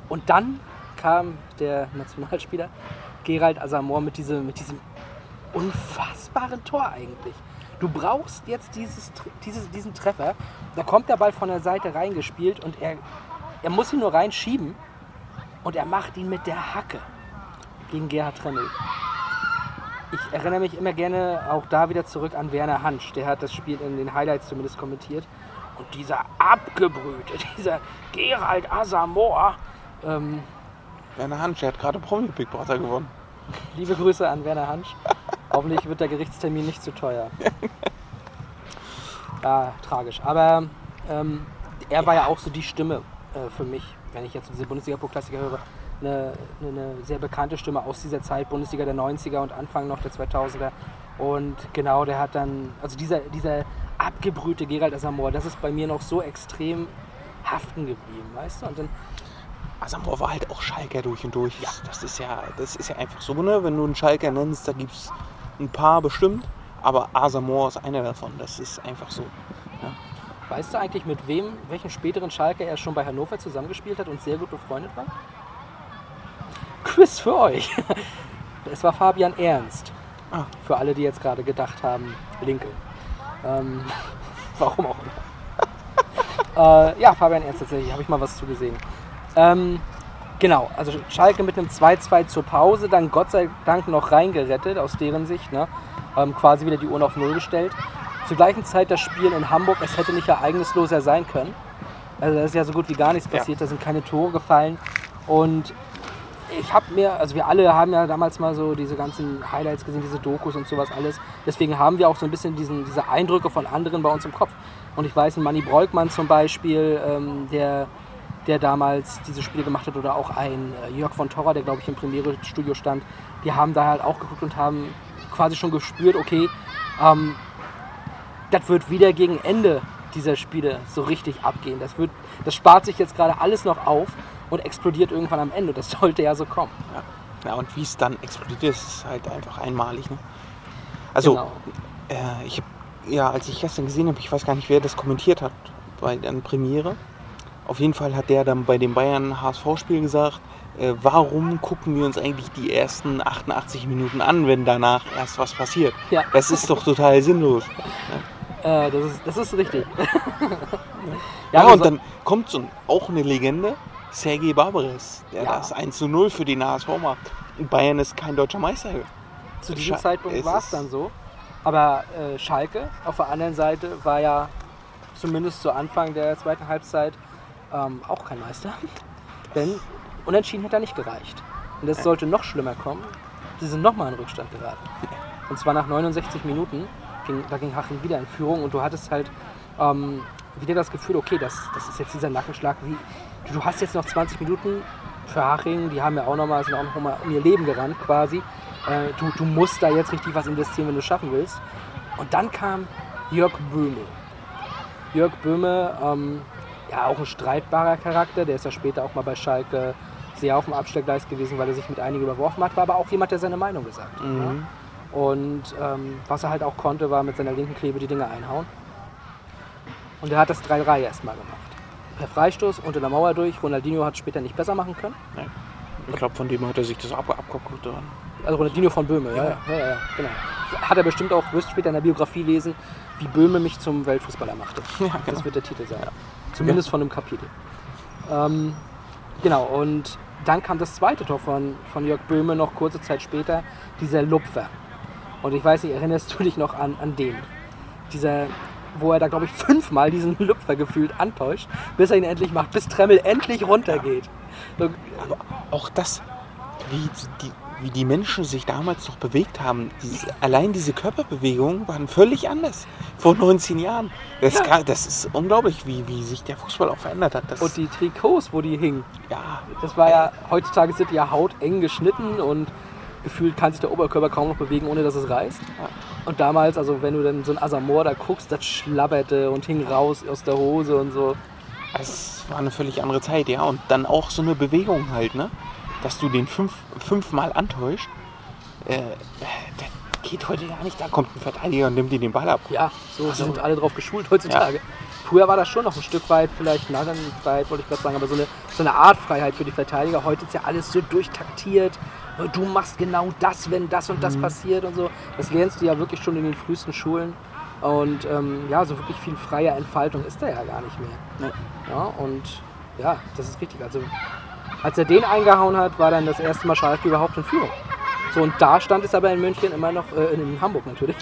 B: Und dann kam der Nationalspieler Gerald Asamoah mit, diese, mit diesem unfassbaren Tor eigentlich. Du brauchst jetzt dieses, dieses, diesen Treffer. Da kommt der Ball von der Seite reingespielt und er, er muss ihn nur reinschieben. Und er macht ihn mit der Hacke gegen Gerhard Tremmel. Ich erinnere mich immer gerne auch da wieder zurück an Werner Hansch. Der hat das Spiel in den Highlights zumindest kommentiert. Und dieser abgebrühte, dieser Gerald Asamoah, ähm,
A: Werner Hansch, der hat gerade Promi Big Brother gewonnen.
B: Liebe Grüße an Werner Hansch. Hoffentlich wird der Gerichtstermin nicht zu teuer. Ja, tragisch. Aber ähm, er war ja auch so die Stimme äh, für mich, wenn ich jetzt diese Bundesliga-Pro-Klassiker höre. Eine, eine, eine sehr bekannte Stimme aus dieser Zeit, Bundesliga der 90er und Anfang noch der 2000er. Und genau, der hat dann, also dieser, dieser abgebrühte Gerald Asamoah, das ist bei mir noch so extrem haften geblieben, weißt du? Und dann,
A: Asamoah war halt auch Schalker durch und durch. Das ist ja, das ist ja einfach so, ne? Wenn du einen Schalker nennst, da gibt es ein paar bestimmt. Aber Asamoah ist einer davon. Das ist einfach so.
B: weißt du eigentlich, mit wem, welchen späteren Schalke er schon bei Hannover zusammengespielt hat und sehr gut befreundet war? Quiz für euch. Es war Fabian Ernst.
A: Ah.
B: Für alle, die jetzt gerade gedacht haben, Linke. Ähm, warum auch immer. äh, ja, Fabian Ernst tatsächlich, habe ich mal was zugesehen. Ähm, genau, also Schalke mit einem 2-2 zur Pause, dann Gott sei Dank noch reingerettet aus deren Sicht. Ne? Ähm, quasi wieder die Uhr auf Null gestellt. Zur gleichen Zeit das Spiel in Hamburg, es hätte nicht ereignisloser sein können. Also da ist ja so gut wie gar nichts
A: Ja.
B: passiert, da sind keine Tore gefallen. Und ich habe mir, also wir alle haben ja damals mal so diese ganzen Highlights gesehen, diese Dokus und sowas alles. Deswegen haben wir auch so ein bisschen diesen, diese Eindrücke von anderen bei uns im Kopf. Und ich weiß, ein Manny Breukmann zum Beispiel, ähm, der, der damals diese Spiele gemacht hat, oder auch ein äh, Jörg von Torra, der glaube ich im Premiere-Studio stand, die haben da halt auch geguckt und haben quasi schon gespürt, okay, ähm, das wird wieder gegen Ende dieser Spiele so richtig abgehen. Das, wird, das spart sich jetzt gerade alles noch auf und explodiert irgendwann am Ende. Das sollte ja so kommen.
A: Ja, und wie es dann explodiert ist, ist halt einfach einmalig. Ne? Also,
B: Genau.
A: äh, ich hab, ja, als ich gestern gesehen habe, ich weiß gar nicht, wer das kommentiert hat bei der Premiere. Auf jeden Fall hat der dann bei dem Bayern-HSV-Spiel gesagt, äh, warum gucken wir uns eigentlich die ersten 88 Minuten an, wenn danach erst was passiert?
B: Ja.
A: Das ist doch total sinnlos.
B: Äh, das, ist, das ist richtig.
A: Ja,
B: aber
A: und
B: so-
A: dann kommt so ein, auch eine Legende, Sergei Barbares, der
B: Ja.
A: das 1 zu 0 für den HSV macht. Und Bayern ist kein deutscher Meister.
B: Zu diesem
A: Scha-
B: Zeitpunkt war es dann so. Aber äh, Schalke auf der anderen Seite war ja zumindest zu Anfang der zweiten Halbzeit ähm, auch kein Meister. Denn unentschieden hätte er nicht gereicht. Und es sollte noch schlimmer kommen. Sie sind nochmal in Rückstand geraten. Und zwar nach 69 Minuten. Ging, da ging Haching wieder in Führung und du hattest halt ähm, wieder das Gefühl, okay, das, das ist jetzt dieser Nackenschlag. Wie, du hast jetzt noch 20 Minuten für Haching, die haben ja auch nochmal, noch um ihr Leben gerannt quasi. Äh, du, du musst da jetzt richtig was investieren, wenn du es schaffen willst. Und dann kam Jörg Böhme. Jörg Böhme, ähm, ja auch ein streitbarer Charakter, der ist ja später auch mal bei Schalke sehr auf dem Abstellgleis gewesen, weil er sich mit einigen überworfen hat, war aber auch jemand, der seine Meinung gesagt hat. Ne? Und ähm, was er halt auch konnte, war mit seiner linken Klebe die Dinge einhauen. Und er hat das 3-3 erstmal gemacht. Per Freistoß unter der Mauer durch. Ronaldinho hat es später nicht besser machen können.
A: Ich glaube, von dem hat er sich das ab abgeguckt. Oder?
B: Also Ronaldinho von Böhme, ja, ja, ja, ja, genau. Hat er bestimmt auch, wirst später in der Biografie lesen, wie Böhme mich zum Weltfußballer machte.
A: Ja, genau.
B: Das wird der Titel sein. Zumindest von einem Kapitel. Ähm, genau, und dann kam das zweite Tor von, von Jörg Böhme noch kurze Zeit später, dieser Lupfer. Und ich weiß nicht, erinnerst du dich noch an, an den? Dieser, wo er da, glaube ich, fünfmal diesen Lupfer gefühlt antäuscht, bis er ihn endlich macht, bis Tremmel endlich runtergeht. So,
A: Aber auch das, wie die, wie die Menschen sich damals noch bewegt haben, diese, allein diese Körperbewegungen waren völlig anders. Vor 19 Jahren. Das,
B: Ja.
A: das ist unglaublich, wie, wie sich der Fußball auch verändert hat. Das,
B: und die Trikots, wo die hingen,
A: ja,
B: Das war ja, heutzutage sind die ja hauteng geschnitten und gefühlt kann sich der Oberkörper kaum noch bewegen, ohne dass es reißt. Und damals, also wenn du dann so ein Asamoah da guckst, das schlabberte und hing raus aus der Hose und so.
A: es war eine völlig andere Zeit, ja. Und dann auch so eine Bewegung halt, ne? Dass du den fünf, fünfmal antäuscht. Äh, das geht heute gar nicht. Da kommt ein Verteidiger und nimmt dir den Ball ab.
B: Ja, so
A: Also-
B: sind alle drauf geschult heutzutage. Früher war das schon noch ein Stück weit vielleicht Narrenfreiheit, wollte ich gerade sagen, aber so eine, so eine Art Freiheit für die Verteidiger. Heute ist ja alles so durchtaktiert. Du machst genau das, wenn das und
A: Mhm.
B: das passiert und so. Das lernst du ja wirklich schon in den frühesten Schulen. Und ähm, ja, so wirklich viel freie Entfaltung ist da ja gar nicht mehr. Ja, und ja, das ist richtig. Also als er den eingehauen hat, war dann das erste Mal Schalke überhaupt in Führung. So, und da stand es aber in München immer noch, äh, in Hamburg natürlich,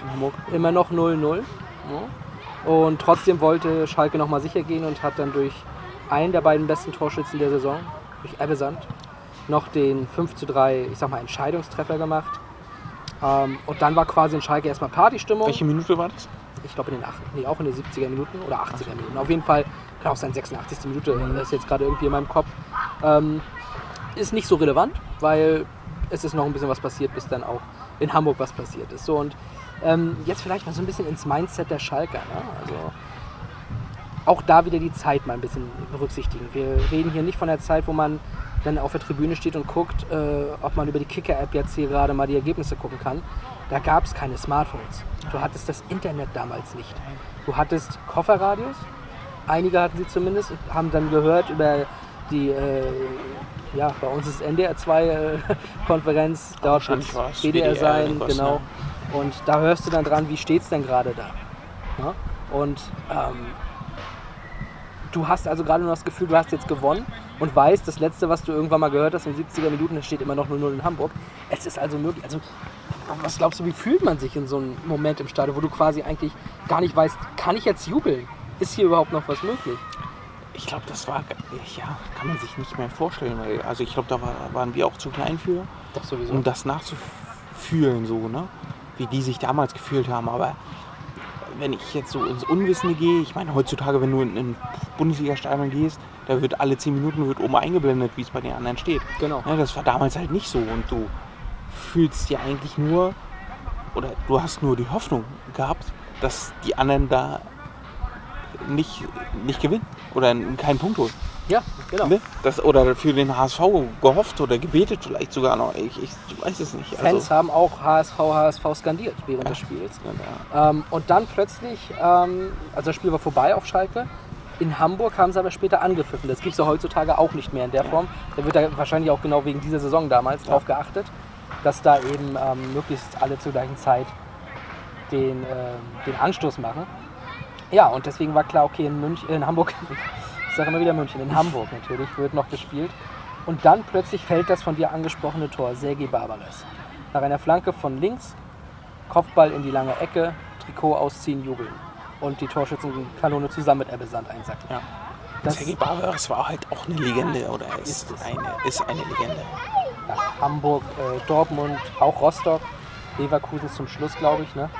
B: immer noch 0-0. Ja. Und trotzdem wollte Schalke nochmal sicher gehen und hat dann durch einen der beiden besten Torschützen der Saison, durch Ebbesand, noch den 5 zu 3, ich sag mal, Entscheidungstreffer gemacht. Ähm, und dann war quasi in Schalke erstmal Partystimmung.
A: Welche Minute war das?
B: Ich glaube in den 8, nee, auch in den 70er Minuten oder 80er Minuten. Auf jeden Fall kann auch sein 86. Minute, das ist jetzt gerade irgendwie in meinem Kopf. Ähm, ist nicht so relevant, weil es ist noch ein bisschen was passiert, bis dann auch in Hamburg was passiert ist. So und ähm, jetzt vielleicht mal so ein bisschen ins Mindset der Schalker. Ne? Also auch da wieder die Zeit mal ein bisschen berücksichtigen. Wir reden hier nicht von der Zeit, wo man dann auf der Tribüne steht und guckt, äh, ob man über die Kicker-App jetzt hier gerade mal die Ergebnisse gucken kann. Da gab es keine Smartphones. Du hattest das Internet damals nicht. Du hattest Kofferradios, einige hatten sie zumindest, haben dann gehört über die, äh, ja, bei uns ist NDR 2 äh, Konferenz, dort wird WDR sein,
A: irgendwas,
B: genau.
A: ne?
B: Und da hörst du dann dran, wie steht es denn gerade da. Ja? Und ähm, du hast also gerade nur das Gefühl, du hast jetzt gewonnen und weißt, das letzte, was du irgendwann mal gehört hast, in 70er Minuten, da steht immer noch 0-0 in Hamburg. Es ist also möglich. Also, was glaubst du, wie fühlt man sich in so einem Moment im Stadion, wo du quasi eigentlich gar nicht weißt, kann ich jetzt jubeln? Ist hier überhaupt noch was möglich?
A: Ich glaube, das war, ja, kann man sich nicht mehr vorstellen. Weil, also ich glaube, da war, waren wir auch zu klein für,
B: Doch sowieso.
A: um das nachzufühlen, so, ne? Wie die sich damals gefühlt haben. Aber wenn ich jetzt so ins Unwissende gehe, ich meine, heutzutage, wenn du in ein Bundesliga-Stadion gehst, da wird alle 10 Minuten wird oben eingeblendet, wie es bei den anderen steht.
B: Genau.
A: Ja, das war damals halt nicht so und du fühlst ja eigentlich nur oder du hast nur die Hoffnung gehabt, dass die anderen da nicht, nicht gewinnen oder keinen Punkt holen.
B: Ja, genau.
A: Ne? Das, oder für den HSV gehofft oder gebetet vielleicht sogar noch. Ich, ich weiß es nicht.
B: Fans
A: Also,
B: haben auch HSV, HSV skandiert während des Spiels.
A: ja, ja.
B: Ähm, und dann plötzlich, ähm, also das Spiel war vorbei auf Schalke. In Hamburg haben sie aber später angepfiffen. Das gibt es ja heutzutage auch nicht mehr in der Form. Da wird da wahrscheinlich auch genau wegen dieser Saison damals drauf geachtet, dass da eben ähm, möglichst alle zur gleichen Zeit den, ähm, den Anstoß machen. Ja, und deswegen war klar, okay, in, München, in Hamburg, ich sage immer wieder München, in Hamburg natürlich wird noch gespielt. Und dann plötzlich fällt das von dir angesprochene Tor, Sergei Barbares. Nach einer Flanke von links, Kopfball in die lange Ecke, Trikot ausziehen, jubeln. Und die Torschützenkanone zusammen mit Ebbe Sand einsacken.
A: Ja.
B: Das
A: Sergei Barbares war halt auch eine Legende oder ist,
B: Ist
A: eine, ist eine Legende.
B: ja, Hamburg, äh, Dortmund, auch Rostock, Leverkusen zum Schluss, glaube ich. Ne?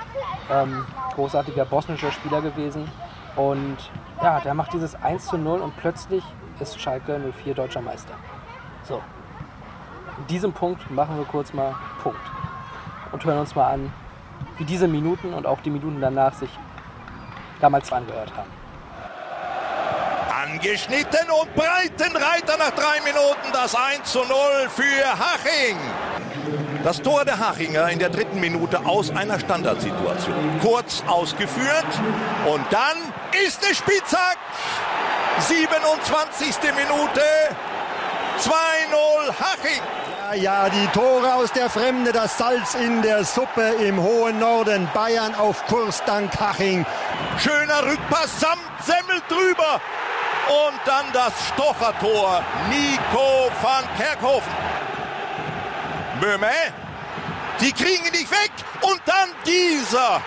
B: Ähm, großartiger bosnischer Spieler gewesen. Und ja, der macht dieses 1 zu 0 und plötzlich ist Schalke 04 deutscher Meister. So. In diesem Punkt machen wir kurz mal Punkt. Und hören uns mal an, wie diese Minuten und auch die Minuten danach sich damals angehört haben.
F: Angeschnitten und Breitenreiter nach drei Minuten das 1 zu 0 für Haching. Das Tor der Hachinger in der dritten Minute aus einer Standardsituation. Kurz ausgeführt und dann ist es Spielzack. 27. Minute. 2-0 Haching.
E: Ja, ja, die Tore aus der Fremde, das Salz in der Suppe im hohen Norden. Bayern auf Kurs dank Haching.
F: Schöner Rückpass samt Semmel drüber. Und dann das Stochertor. Nico van Kerkhofen. Böhme. Die kriegen ihn nicht weg. Und dann dieser.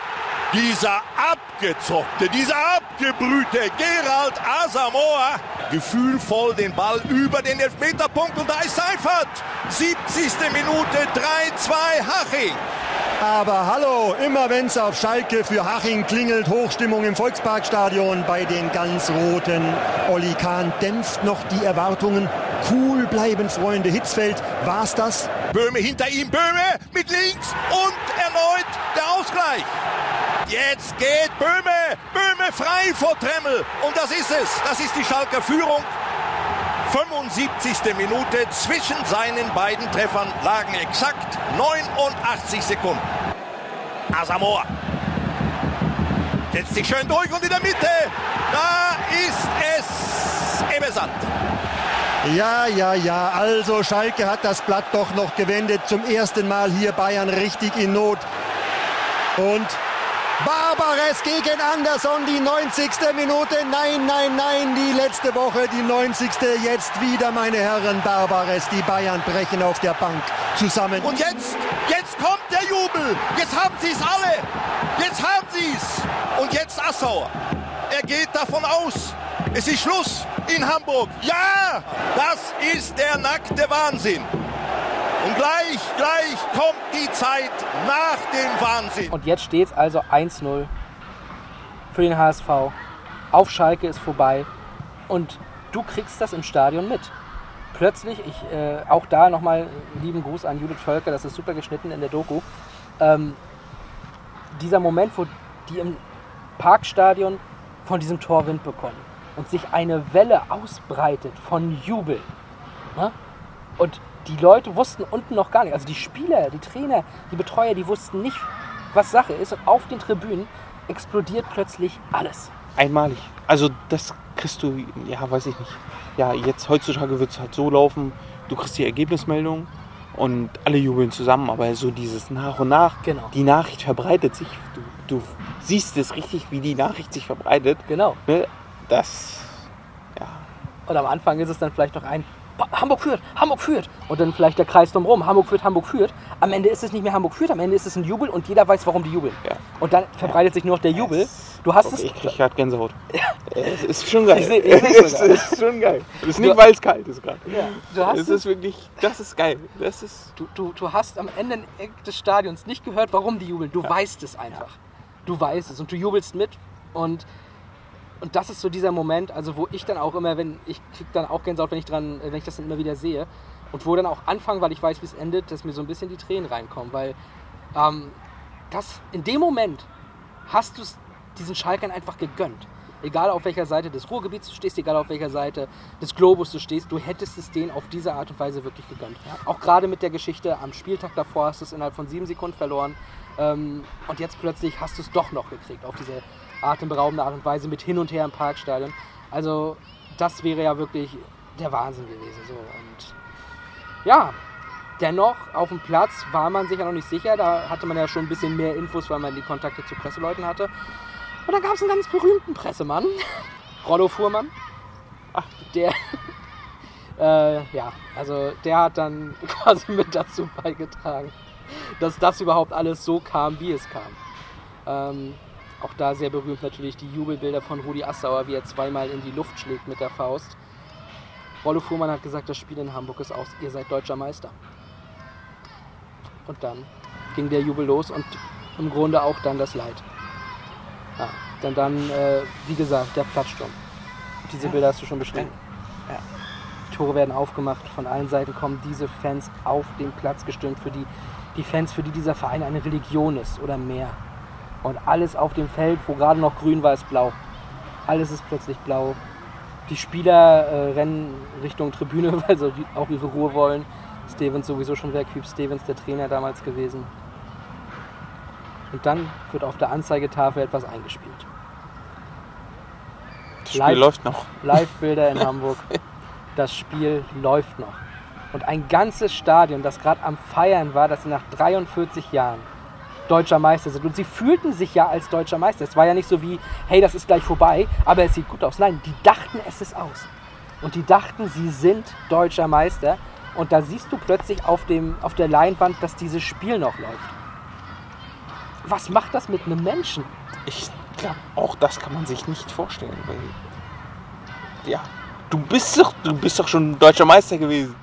F: Dieser abgezockte, dieser abgebrühte Gerald Asamoah. Gefühlvoll den Ball über den Elfmeterpunkt. Und da ist Seifert. 70. Minute 3-2 Haching.
E: Aber hallo, immer wenn es auf Schalke für Haching klingelt, Hochstimmung im Volksparkstadion bei den ganz Roten. Olli Kahn dämpft noch die Erwartungen. Cool bleiben, Freunde. Hitzfeld, war's das?
F: Böhme hinter ihm, Böhme mit links und erneut der Ausgleich. Jetzt geht Böhme, Böhme frei vor Tremmel und das ist es, das ist die Schalker Führung. 75. Minute zwischen seinen beiden Treffern lagen exakt 89 Sekunden. Asamoah setzt sich schön durch und in der Mitte, da ist es Ebesand.
E: Ja, ja, ja. Also Schalke hat das Blatt doch noch gewendet. Zum ersten Mal hier Bayern richtig in Not. Und Barbares gegen Anderson, die 90. Minute. Nein, nein, nein, die letzte Woche, die 90. Jetzt wieder, meine Herren, Barbares. Die Bayern brechen auf der Bank zusammen.
F: Und jetzt, jetzt kommt der Jubel. Jetzt haben sie es alle. Jetzt haben sie es. Und jetzt Assauer. Er geht davon aus. Es ist Schluss in Hamburg. Ja, das ist der nackte Wahnsinn. Und gleich, gleich kommt die Zeit nach dem Wahnsinn.
B: Und jetzt steht es also 1-0 für den HSV. Auf Schalke ist vorbei. Und du kriegst das im Stadion mit. Plötzlich, ich, äh, auch da nochmal lieben Gruß an Judith Völker, das ist super geschnitten in der Doku. Ähm, dieser Moment, wo die im Parkstadion von diesem Tor Wind bekommen und sich eine Welle ausbreitet von Jubel. Ne? Und die Leute wussten unten noch gar nicht, also die Spieler, die Trainer, die Betreuer, die wussten nicht, was Sache ist. Und auf den Tribünen explodiert plötzlich alles.
A: Einmalig. Also das kriegst du, ja, weiß ich nicht. Ja, jetzt heutzutage wird es halt so laufen, du kriegst die Ergebnismeldung und alle jubeln zusammen, aber so dieses nach und nach,
B: Genau.
A: die Nachricht verbreitet sich. Du, du siehst es richtig, wie die Nachricht sich verbreitet.
B: Genau.
A: Ne? Das, ja,
B: Und am Anfang ist es dann vielleicht noch ein "Ba- Hamburg führt, Hamburg führt. Und dann vielleicht der Kreis drumherum, Hamburg führt, Hamburg führt. Am Ende ist es nicht mehr Hamburg führt, am Ende ist es ein Jubel und jeder weiß, warum die jubeln.
A: Ja.
B: Und dann verbreitet sich nur noch der Jubel. Du hast
A: okay,
B: es.
A: ich krieg gerade Gänsehaut. Es ist schon geil.
B: Ich seh- ich
A: es ist schon geil. Es ist nicht, weil es kalt ist gerade.
B: Ja, du hast Es
A: ist wirklich, das ist geil. Das ist,
B: Du, du, du hast am Ende des Stadions nicht gehört, warum die jubeln. Du weißt es einfach. Du weißt es und du jubelst mit. Und, und das ist so dieser Moment, also wo ich dann auch immer, wenn ich krieg dann auch Gänsehaut, wenn ich dran, wenn ich das dann immer wieder sehe. Und wo dann auch anfangen, weil ich weiß, wie es endet, dass mir so ein bisschen die Tränen reinkommen. Weil ähm, das in dem Moment hast du es diesen Schalkern einfach gegönnt. Egal auf welcher Seite des Ruhrgebiets du stehst, egal auf welcher Seite des Globus du stehst, du hättest es denen auf diese Art und Weise wirklich gegönnt. Auch gerade mit der Geschichte, am Spieltag davor hast du es innerhalb von sieben Sekunden verloren. Ähm, und jetzt plötzlich hast du es doch noch gekriegt, auf diese atemberaubende Art und Weise mit hin und her im Parkstadion. Also das wäre ja wirklich der Wahnsinn gewesen. So. Und ja, dennoch auf dem Platz war man sich ja noch nicht sicher. Da hatte man ja schon ein bisschen mehr Infos, weil man die Kontakte zu Presseleuten hatte. Und dann gab es einen ganz berühmten Pressemann, Rollo Fuhrmann. Ach, der, äh, ja, also der hat dann quasi mit dazu beigetragen, dass das überhaupt alles so kam, wie es kam. Ähm, auch da sehr berühmt natürlich die Jubelbilder von Rudi Assauer, wie er zweimal in die Luft schlägt mit der Faust. Rollo Fuhrmann hat gesagt, das Spiel in Hamburg ist aus, ihr seid deutscher Meister. Und dann ging der Jubel los und im Grunde auch dann das Leid. Ja, denn dann, äh, wie gesagt, der Platzsturm. Diese Bilder hast du schon beschrieben.
A: Ja.
B: Die Tore werden aufgemacht, von allen Seiten kommen diese Fans auf den Platz gestürmt, für die, die Fans, für die dieser Verein eine Religion ist oder mehr. Und alles auf dem Feld, wo gerade noch grün war, ist blau. Alles ist plötzlich blau. Die Spieler äh, rennen Richtung Tribüne, weil sie auch ihre Ruhe wollen. Stevens sowieso schon weg, Hugh Stevens, der Trainer damals gewesen. Und dann wird auf der Anzeigetafel etwas eingespielt.
A: Das Spiel
B: Live-
A: läuft noch.
B: Live-Bilder in Hamburg. Das Spiel läuft noch. Und ein ganzes Stadion, das gerade am Feiern war, sie nach 43 Jahren deutscher Meister sind. Und sie fühlten sich ja als deutscher Meister. Es war ja nicht so wie, hey, das ist gleich vorbei, aber es sieht gut aus. Nein, die dachten, es ist aus. Und die dachten, sie sind deutscher Meister. Und da siehst du plötzlich auf, dem, auf der Leinwand, dass dieses Spiel noch läuft. Was macht das mit einem Menschen?
A: Ich glaube, auch das kann man sich nicht vorstellen. Weil, ja, du bist doch, du bist doch schon deutscher Meister gewesen.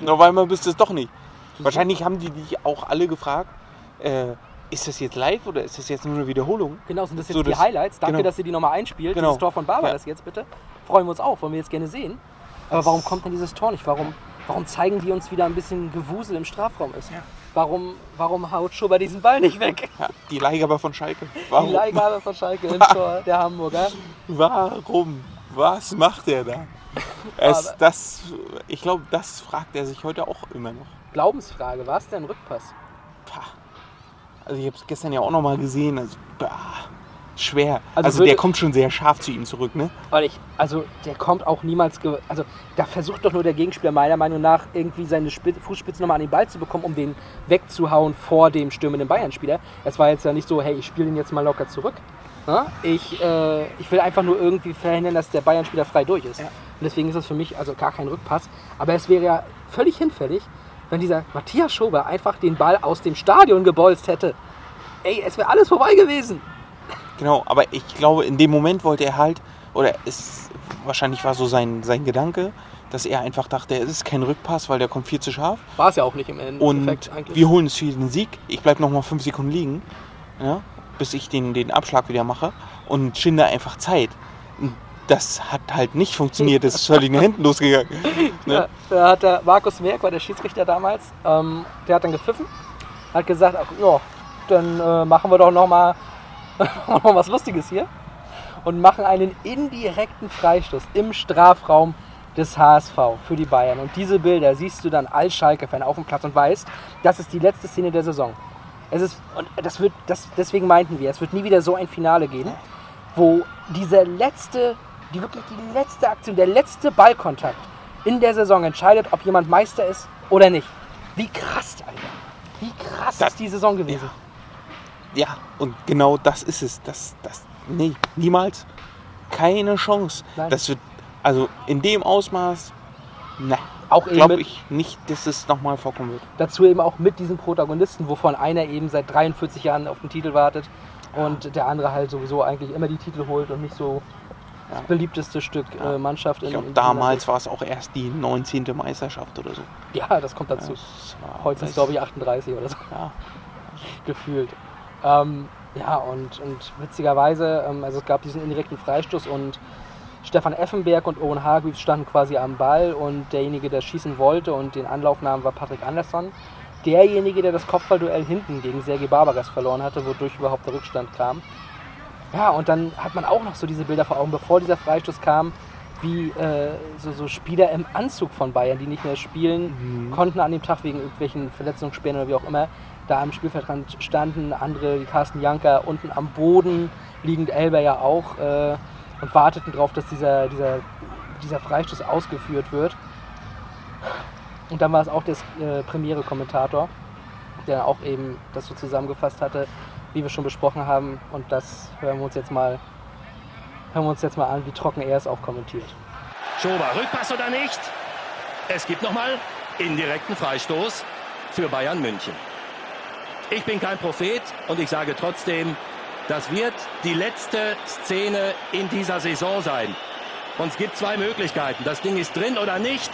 A: Und auf einmal bist du es doch nicht. Wahrscheinlich haben die dich auch alle gefragt, äh, ist das jetzt live oder ist das jetzt nur eine Wiederholung?
B: Genau, sind das jetzt
A: So,
B: die
A: das-
B: Highlights? Danke,
A: genau.
B: dass ihr die nochmal einspielt.
A: Genau.
B: Dieses Tor von Barbaras
A: Ja.
B: jetzt bitte. Freuen wir uns auch, wollen wir jetzt gerne sehen. Aber warum kommt denn dieses Tor nicht? Warum, warum zeigen die uns wieder ein bisschen Gewusel im Strafraum ist? Warum, warum haut Schubert diesen Ball nicht weg?
A: Ja, die Leihgabe von Schalke.
B: Die
A: Warum?
B: Leihgabe von Schalke im Tor der Hamburger.
A: Warum? Was macht er da? Es,
B: Aber-
A: das, ich glaube, das fragt er sich heute auch immer noch.
B: Glaubensfrage, war es denn Rückpass?
A: Pah. Also ich habe es gestern ja auch noch mal gesehen. Also, bah, schwer.
B: Also
A: Also, der kommt schon sehr scharf zu ihm zurück, ne?
B: Weil ich, also der kommt auch niemals, also da versucht doch nur der Gegenspieler meiner Meinung nach irgendwie seine Spi- Fußspitze nochmal an den Ball zu bekommen, um den wegzuhauen vor dem stürmenden Bayern-Spieler. Es war jetzt ja nicht so, hey, ich spiele den jetzt mal locker zurück. Ja? Ich, äh, ich will einfach nur irgendwie verhindern, dass der Bayern-Spieler frei durch ist. Und deswegen ist das für mich also gar kein Rückpass. Aber es wäre ja völlig hinfällig, wenn dieser Matthias Schober einfach den Ball aus dem Stadion gebolzt hätte. Ey, es wäre alles vorbei gewesen.
A: Genau, aber ich glaube, in dem Moment wollte er halt, oder es wahrscheinlich war so sein, sein Gedanke, dass er einfach dachte, es ist kein Rückpass, weil der kommt viel zu scharf.
B: War es ja auch nicht im
A: Und
B: Endeffekt eigentlich.
A: wir holen es für den Sieg. Ich bleibe noch mal fünf Sekunden liegen, ja, bis ich den, den Abschlag wieder mache und schinde einfach Zeit. Und Das hat halt nicht funktioniert, das ist völlig nach hinten losgegangen. Ne?
B: Ja, da hat der Markus Merck, war der Schiedsrichter damals, ähm, der hat dann gepfiffen, hat gesagt, ach, ja, dann äh, machen wir doch noch mal, noch mal was Lustiges hier und machen einen indirekten Freistoß im Strafraum des HSV für die Bayern. Und diese Bilder siehst du dann als Schalke-Fan auf dem Platz und weißt, das ist die letzte Szene der Saison. Es ist, und das wird, das, deswegen meinten wir, es wird nie wieder so ein Finale geben, wo dieser letzte, die wirklich die letzte Aktion, der letzte Ballkontakt in der Saison entscheidet, ob jemand Meister ist oder nicht. Wie krass, Alter. Wie krass
A: Das-
B: ist die Saison gewesen.
A: Ja, und genau das ist es. Das, das, nee, niemals. Keine Chance.
B: Nein.
A: Das wird, also in dem Ausmaß, ne,
B: Auch
A: glaube ich nicht, dass es nochmal vorkommen wird.
B: dazu eben auch mit diesen Protagonisten, wovon einer eben seit 43 Jahren auf den Titel wartet und der andere halt sowieso eigentlich immer die Titel holt und nicht so das beliebteste Stück
A: Ja.
B: äh, Mannschaft in,
A: Ich glaube,
B: in
A: damals war es auch erst die 19. Meisterschaft oder so.
B: Ja, das kommt dazu.
A: Das
B: Heute sind es, glaube ich, 38 oder so.
A: Ja.
B: gefühlt. Ähm, ja, und, und witzigerweise, ähm, also es gab diesen indirekten Freistoß und Stefan Effenberg und Owen Hargreaves standen quasi am Ball und derjenige, der schießen wollte und den Anlauf nahm, war Patrick Andersson. Derjenige, der das Kopfballduell hinten gegen Sergei Barbaras verloren hatte, wodurch überhaupt der Rückstand kam. Ja, und dann hat man auch noch so diese Bilder vor Augen, bevor dieser Freistoß kam, wie äh, so, so Spieler im Anzug von Bayern, die nicht mehr spielen, konnten an dem Tag wegen irgendwelchen Verletzungssperren oder wie auch immer, da am Spielfeldrand standen. Andere, wie Carsten Janker, unten am Boden, liegend Elber ja auch, äh, und warteten darauf, dass dieser, dieser, dieser Freistoß ausgeführt wird. Und dann war es auch der äh, Premiere-Kommentator, der auch eben das so zusammengefasst hatte, wie wir schon besprochen haben. Und das hören wir uns jetzt mal, hören wir uns jetzt mal an, wie trocken er es auch kommentiert.
G: Schober, Rückpass oder nicht? Es gibt nochmal indirekten Freistoß für Bayern München. Ich bin kein Prophet und ich sage trotzdem, das wird die letzte Szene in dieser Saison sein. Und es gibt zwei Möglichkeiten. Das Ding ist drin oder nicht.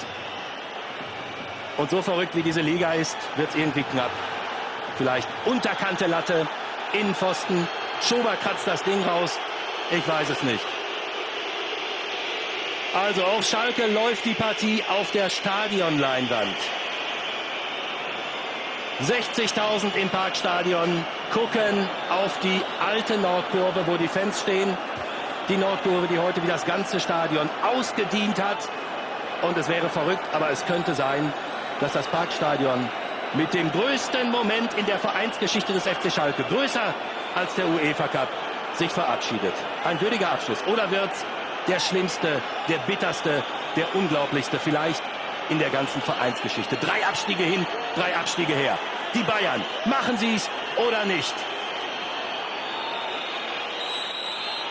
G: Und so verrückt wie diese Liga ist, wird es irgendwie knapp. Vielleicht unterkante Latte, Innenpfosten, Schober kratzt das Ding raus. Ich weiß es nicht. Also auf Schalke läuft die Partie auf der Stadionleinwand. 60.000 im Parkstadion gucken auf die alte Nordkurve, wo die Fans stehen. Die Nordkurve, die heute wie das ganze Stadion ausgedient hat. Und es wäre verrückt, aber es könnte sein, dass das Parkstadion mit dem größten Moment in der Vereinsgeschichte des FC Schalke, größer als der UEFA Cup, sich verabschiedet. Ein würdiger Abschluss. Oder wird's der schlimmste, der bitterste, der unglaublichste vielleicht in der ganzen Vereinsgeschichte. Drei Abstiege hin, drei Abstiege her. Die Bayern, machen sie es oder nicht?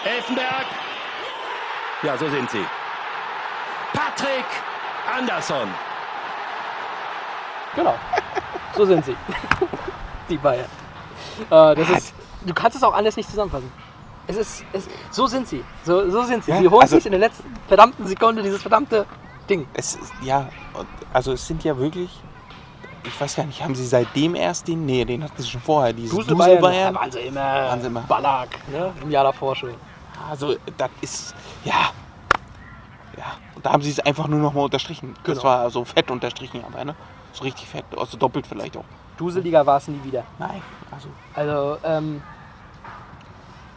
G: Elfenberg. Ja, so sind sie. Patrick Andersson.
B: Genau. So sind sie. Die Bayern. Äh, das ist, du kannst es auch alles nicht zusammenfassen. Es ist, es, so sind sie. So, so sind sie.
A: Ja,
B: sie holen
A: also-
B: sich in der letzten verdammten Sekunde dieses verdammte Ding.
A: Es ist, ja, also es sind ja wirklich, ich weiß gar nicht, haben sie seitdem erst den, nee, den hatten sie schon vorher, dieses
B: Dusel Bayern,
A: Bayern.
B: da waren sie immer.
A: Waren sie immer.
B: Ballack, ne? Im Jahr davor schon.
A: Also das ist, ja, ja, und da haben sie es einfach nur noch mal unterstrichen. Das
B: Genau.
A: war so fett unterstrichen, aber ne, so richtig fett, also doppelt vielleicht auch.
B: Duseliger war es nie wieder.
A: Nein, also
B: Also, ähm,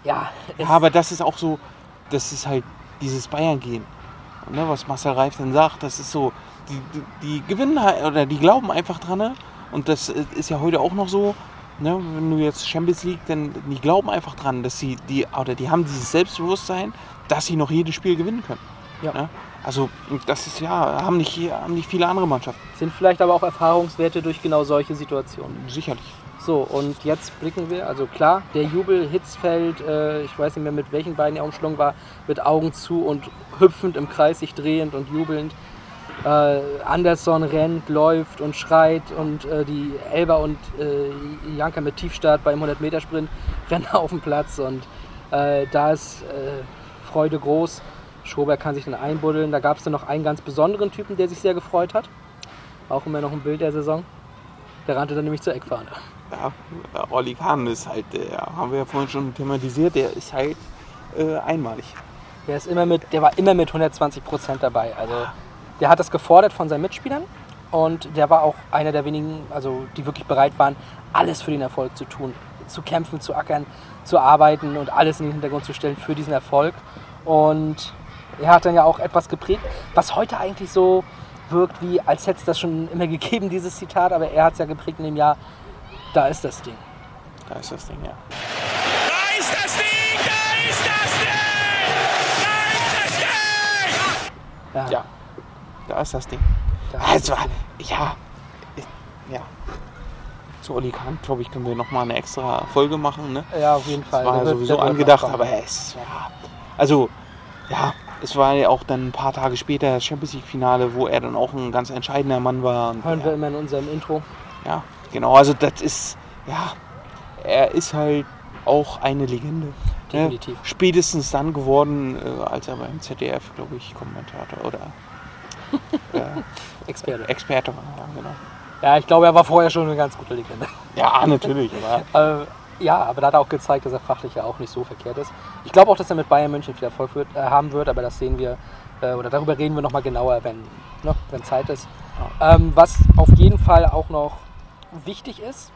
B: ja,
A: Ja, aber das ist auch so, das ist halt dieses Bayern-Gehen. Ne, was Marcel Reif dann sagt, das ist so, die, die, die gewinnen halt, oder die glauben einfach dran. Ne? Und das äh, ist ja heute auch noch so, ne? wenn du jetzt Champions League, dann die glauben einfach dran, dass sie, die, oder die haben dieses Selbstbewusstsein, dass sie noch jedes Spiel gewinnen können.
B: Ja.
A: Ne? Also das ist ja, haben nicht, haben nicht viele andere Mannschaften.
B: sind vielleicht aber auch Erfahrungswerte durch genau solche Situationen.
A: Sicherlich.
B: So, und jetzt blicken wir, also klar, der Jubel Hitzfeld, äh, ich weiß nicht mehr mit welchen beiden er umschlungen war, mit Augen zu und hüpfend im Kreis sich drehend und jubelnd. Äh, Anderson rennt, läuft und schreit und äh, die Elber und äh, Janka mit Tiefstart beim 100-Meter-Sprint rennen auf den Platz und äh, da ist äh, Freude groß. Schober kann sich dann einbuddeln. Da gab es dann noch einen ganz besonderen Typen, der sich sehr gefreut hat. Auch immer noch ein Bild der Saison. Der rannte dann nämlich zur Eckfahne.
A: Ja, Olli Kahn ist halt, äh, haben wir ja vorhin schon thematisiert, der ist halt äh, einmalig.
B: Der, ist immer mit, der war immer mit 120 Prozent dabei. Also der hat das gefordert von seinen Mitspielern und der war auch einer der wenigen, also die wirklich bereit waren, alles für den Erfolg zu tun, zu kämpfen, zu ackern, zu arbeiten und alles in den Hintergrund zu stellen für diesen Erfolg. Und er hat dann ja auch etwas geprägt, was heute eigentlich so wirkt, wie als hätte es das schon immer gegeben, dieses Zitat, aber er hat es ja geprägt in dem Jahr, da ist das Ding.
A: Da ist das Ding, ja.
D: Da ist das Ding! Da ist das Ding! Da ist das Ding!
B: Ja,
A: Ja, da ist das Ding.
B: da ist
A: es
B: das
A: war,
B: Ding.
A: ja, ja. Zu Olli Kahn, glaube ich, können wir nochmal eine extra Folge machen. Ne?
B: Ja, auf jeden
A: Das
B: Fall.
A: war
B: Der
A: ja sowieso angedacht, aber es ja, also ja, es war ja auch dann ein paar Tage später das Champions League Finale, wo er dann auch ein ganz entscheidender Mann war. Und,
B: Hören wir
A: ja,
B: immer in unserem Intro.
A: ja, genau, also das ist, ja, er ist halt auch eine Legende.
B: Definitiv.
A: Ne? Spätestens dann geworden, äh, als er beim ZDF, glaube ich, Kommentator oder äh,
B: Experte.
A: Experte war. Ja, genau.
B: Ja, ich glaube, er war vorher schon eine ganz gute Legende.
A: Ja, natürlich. Aber
B: äh, ja, aber da hat er auch gezeigt, dass er fachlich ja auch nicht so verkehrt ist. Ich glaube auch, dass er mit Bayern München viel Erfolg wird, äh, haben wird, aber das sehen wir, äh, oder darüber reden wir nochmal genauer, wenn, ne, wenn Zeit ist. Ähm, was auf jeden Fall auch noch wichtig ist,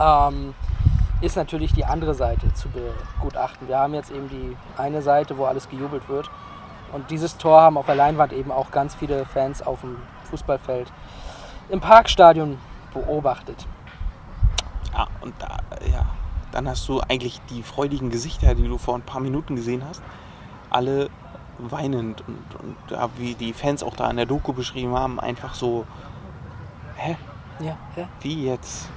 B: ähm, ist natürlich die andere Seite zu begutachten. Wir haben jetzt eben die eine Seite, wo alles gejubelt wird. Und dieses Tor haben auf der Leinwand eben auch ganz viele Fans auf dem Fußballfeld im Parkstadion beobachtet.
A: Ja, und da, ja, dann hast du eigentlich die freudigen Gesichter, die du vor ein paar Minuten gesehen hast, alle weinend und, und ja, wie die Fans auch da in der Doku beschrieben haben, einfach so, hä,
B: Ja, ja.
A: wie jetzt?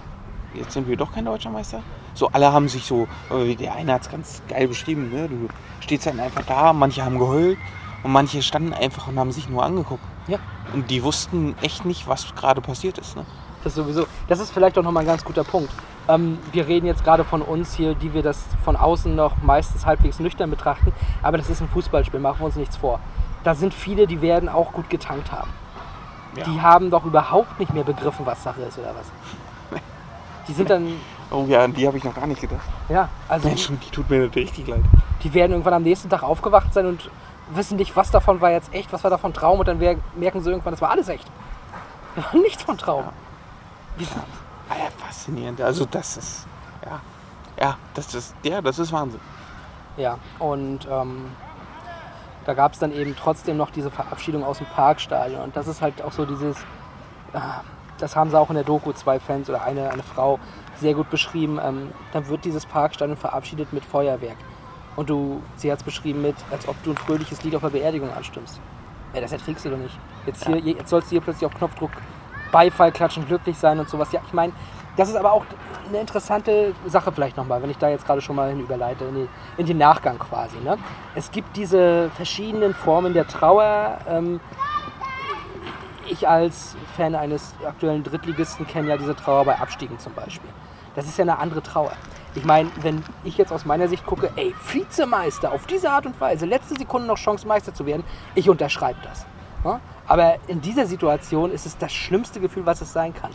A: Jetzt sind wir doch kein deutscher Meister? So, alle haben sich so, äh, der eine hat es ganz geil beschrieben, ne? du stehst dann einfach da, manche haben geheult und manche standen einfach und haben sich nur angeguckt.
B: Ja.
A: Und die wussten echt nicht, was gerade passiert ist. Ne?
B: Das sowieso. Das ist vielleicht auch nochmal ein ganz guter Punkt. Ähm, wir reden jetzt gerade von uns hier, die wir das von außen noch meistens halbwegs nüchtern betrachten. Aber das ist ein Fußballspiel, machen wir uns nichts vor. Da sind viele, die werden auch gut getankt haben. Die haben doch überhaupt nicht mehr begriffen, was Sache ist oder was. Die sind dann,
A: Oh ja, an die habe ich noch gar nicht gedacht.
B: ja, also
A: Mensch, die tut mir richtig leid.
B: die werden irgendwann am nächsten Tag aufgewacht sein und wissen nicht, was davon war jetzt echt, was war davon Traum und dann merken sie irgendwann, das war alles echt. Nichts von Traum. Wie-
A: Ah ja, faszinierend. Also das ist, ja, ja, das ist, ja, das ist Wahnsinn.
B: Ja, und ähm, da gab es dann eben trotzdem noch diese Verabschiedung aus dem Parkstadion. Und das ist halt auch so dieses, äh, das haben sie auch in der Doku, zwei Fans oder eine, eine Frau, sehr gut beschrieben. Ähm, dann wird dieses Parkstadion verabschiedet mit Feuerwerk. Und du, sie hat es beschrieben mit, als ob du ein fröhliches Lied auf der Beerdigung anstimmst. Ja, das erträgst du doch nicht. Jetzt, hier, jetzt sollst du hier plötzlich auf Knopfdruck Beifall klatschen, glücklich sein und sowas. Ja, ich meine, das ist aber auch eine interessante Sache vielleicht nochmal, wenn ich da jetzt gerade schon mal hin überleite, in, die, in den Nachgang quasi. Ne? Es gibt diese verschiedenen Formen der Trauer. Ähm, ich als Fan eines aktuellen Drittligisten kenne ja diese Trauer bei Abstiegen zum Beispiel. Das ist ja eine andere Trauer. Ich meine, wenn ich jetzt aus meiner Sicht gucke, ey, Vizemeister, auf diese Art und Weise, letzte Sekunde noch Chance, Meister zu werden, ich unterschreibe das. Ja? Aber in dieser Situation ist es das schlimmste Gefühl, was es sein kann.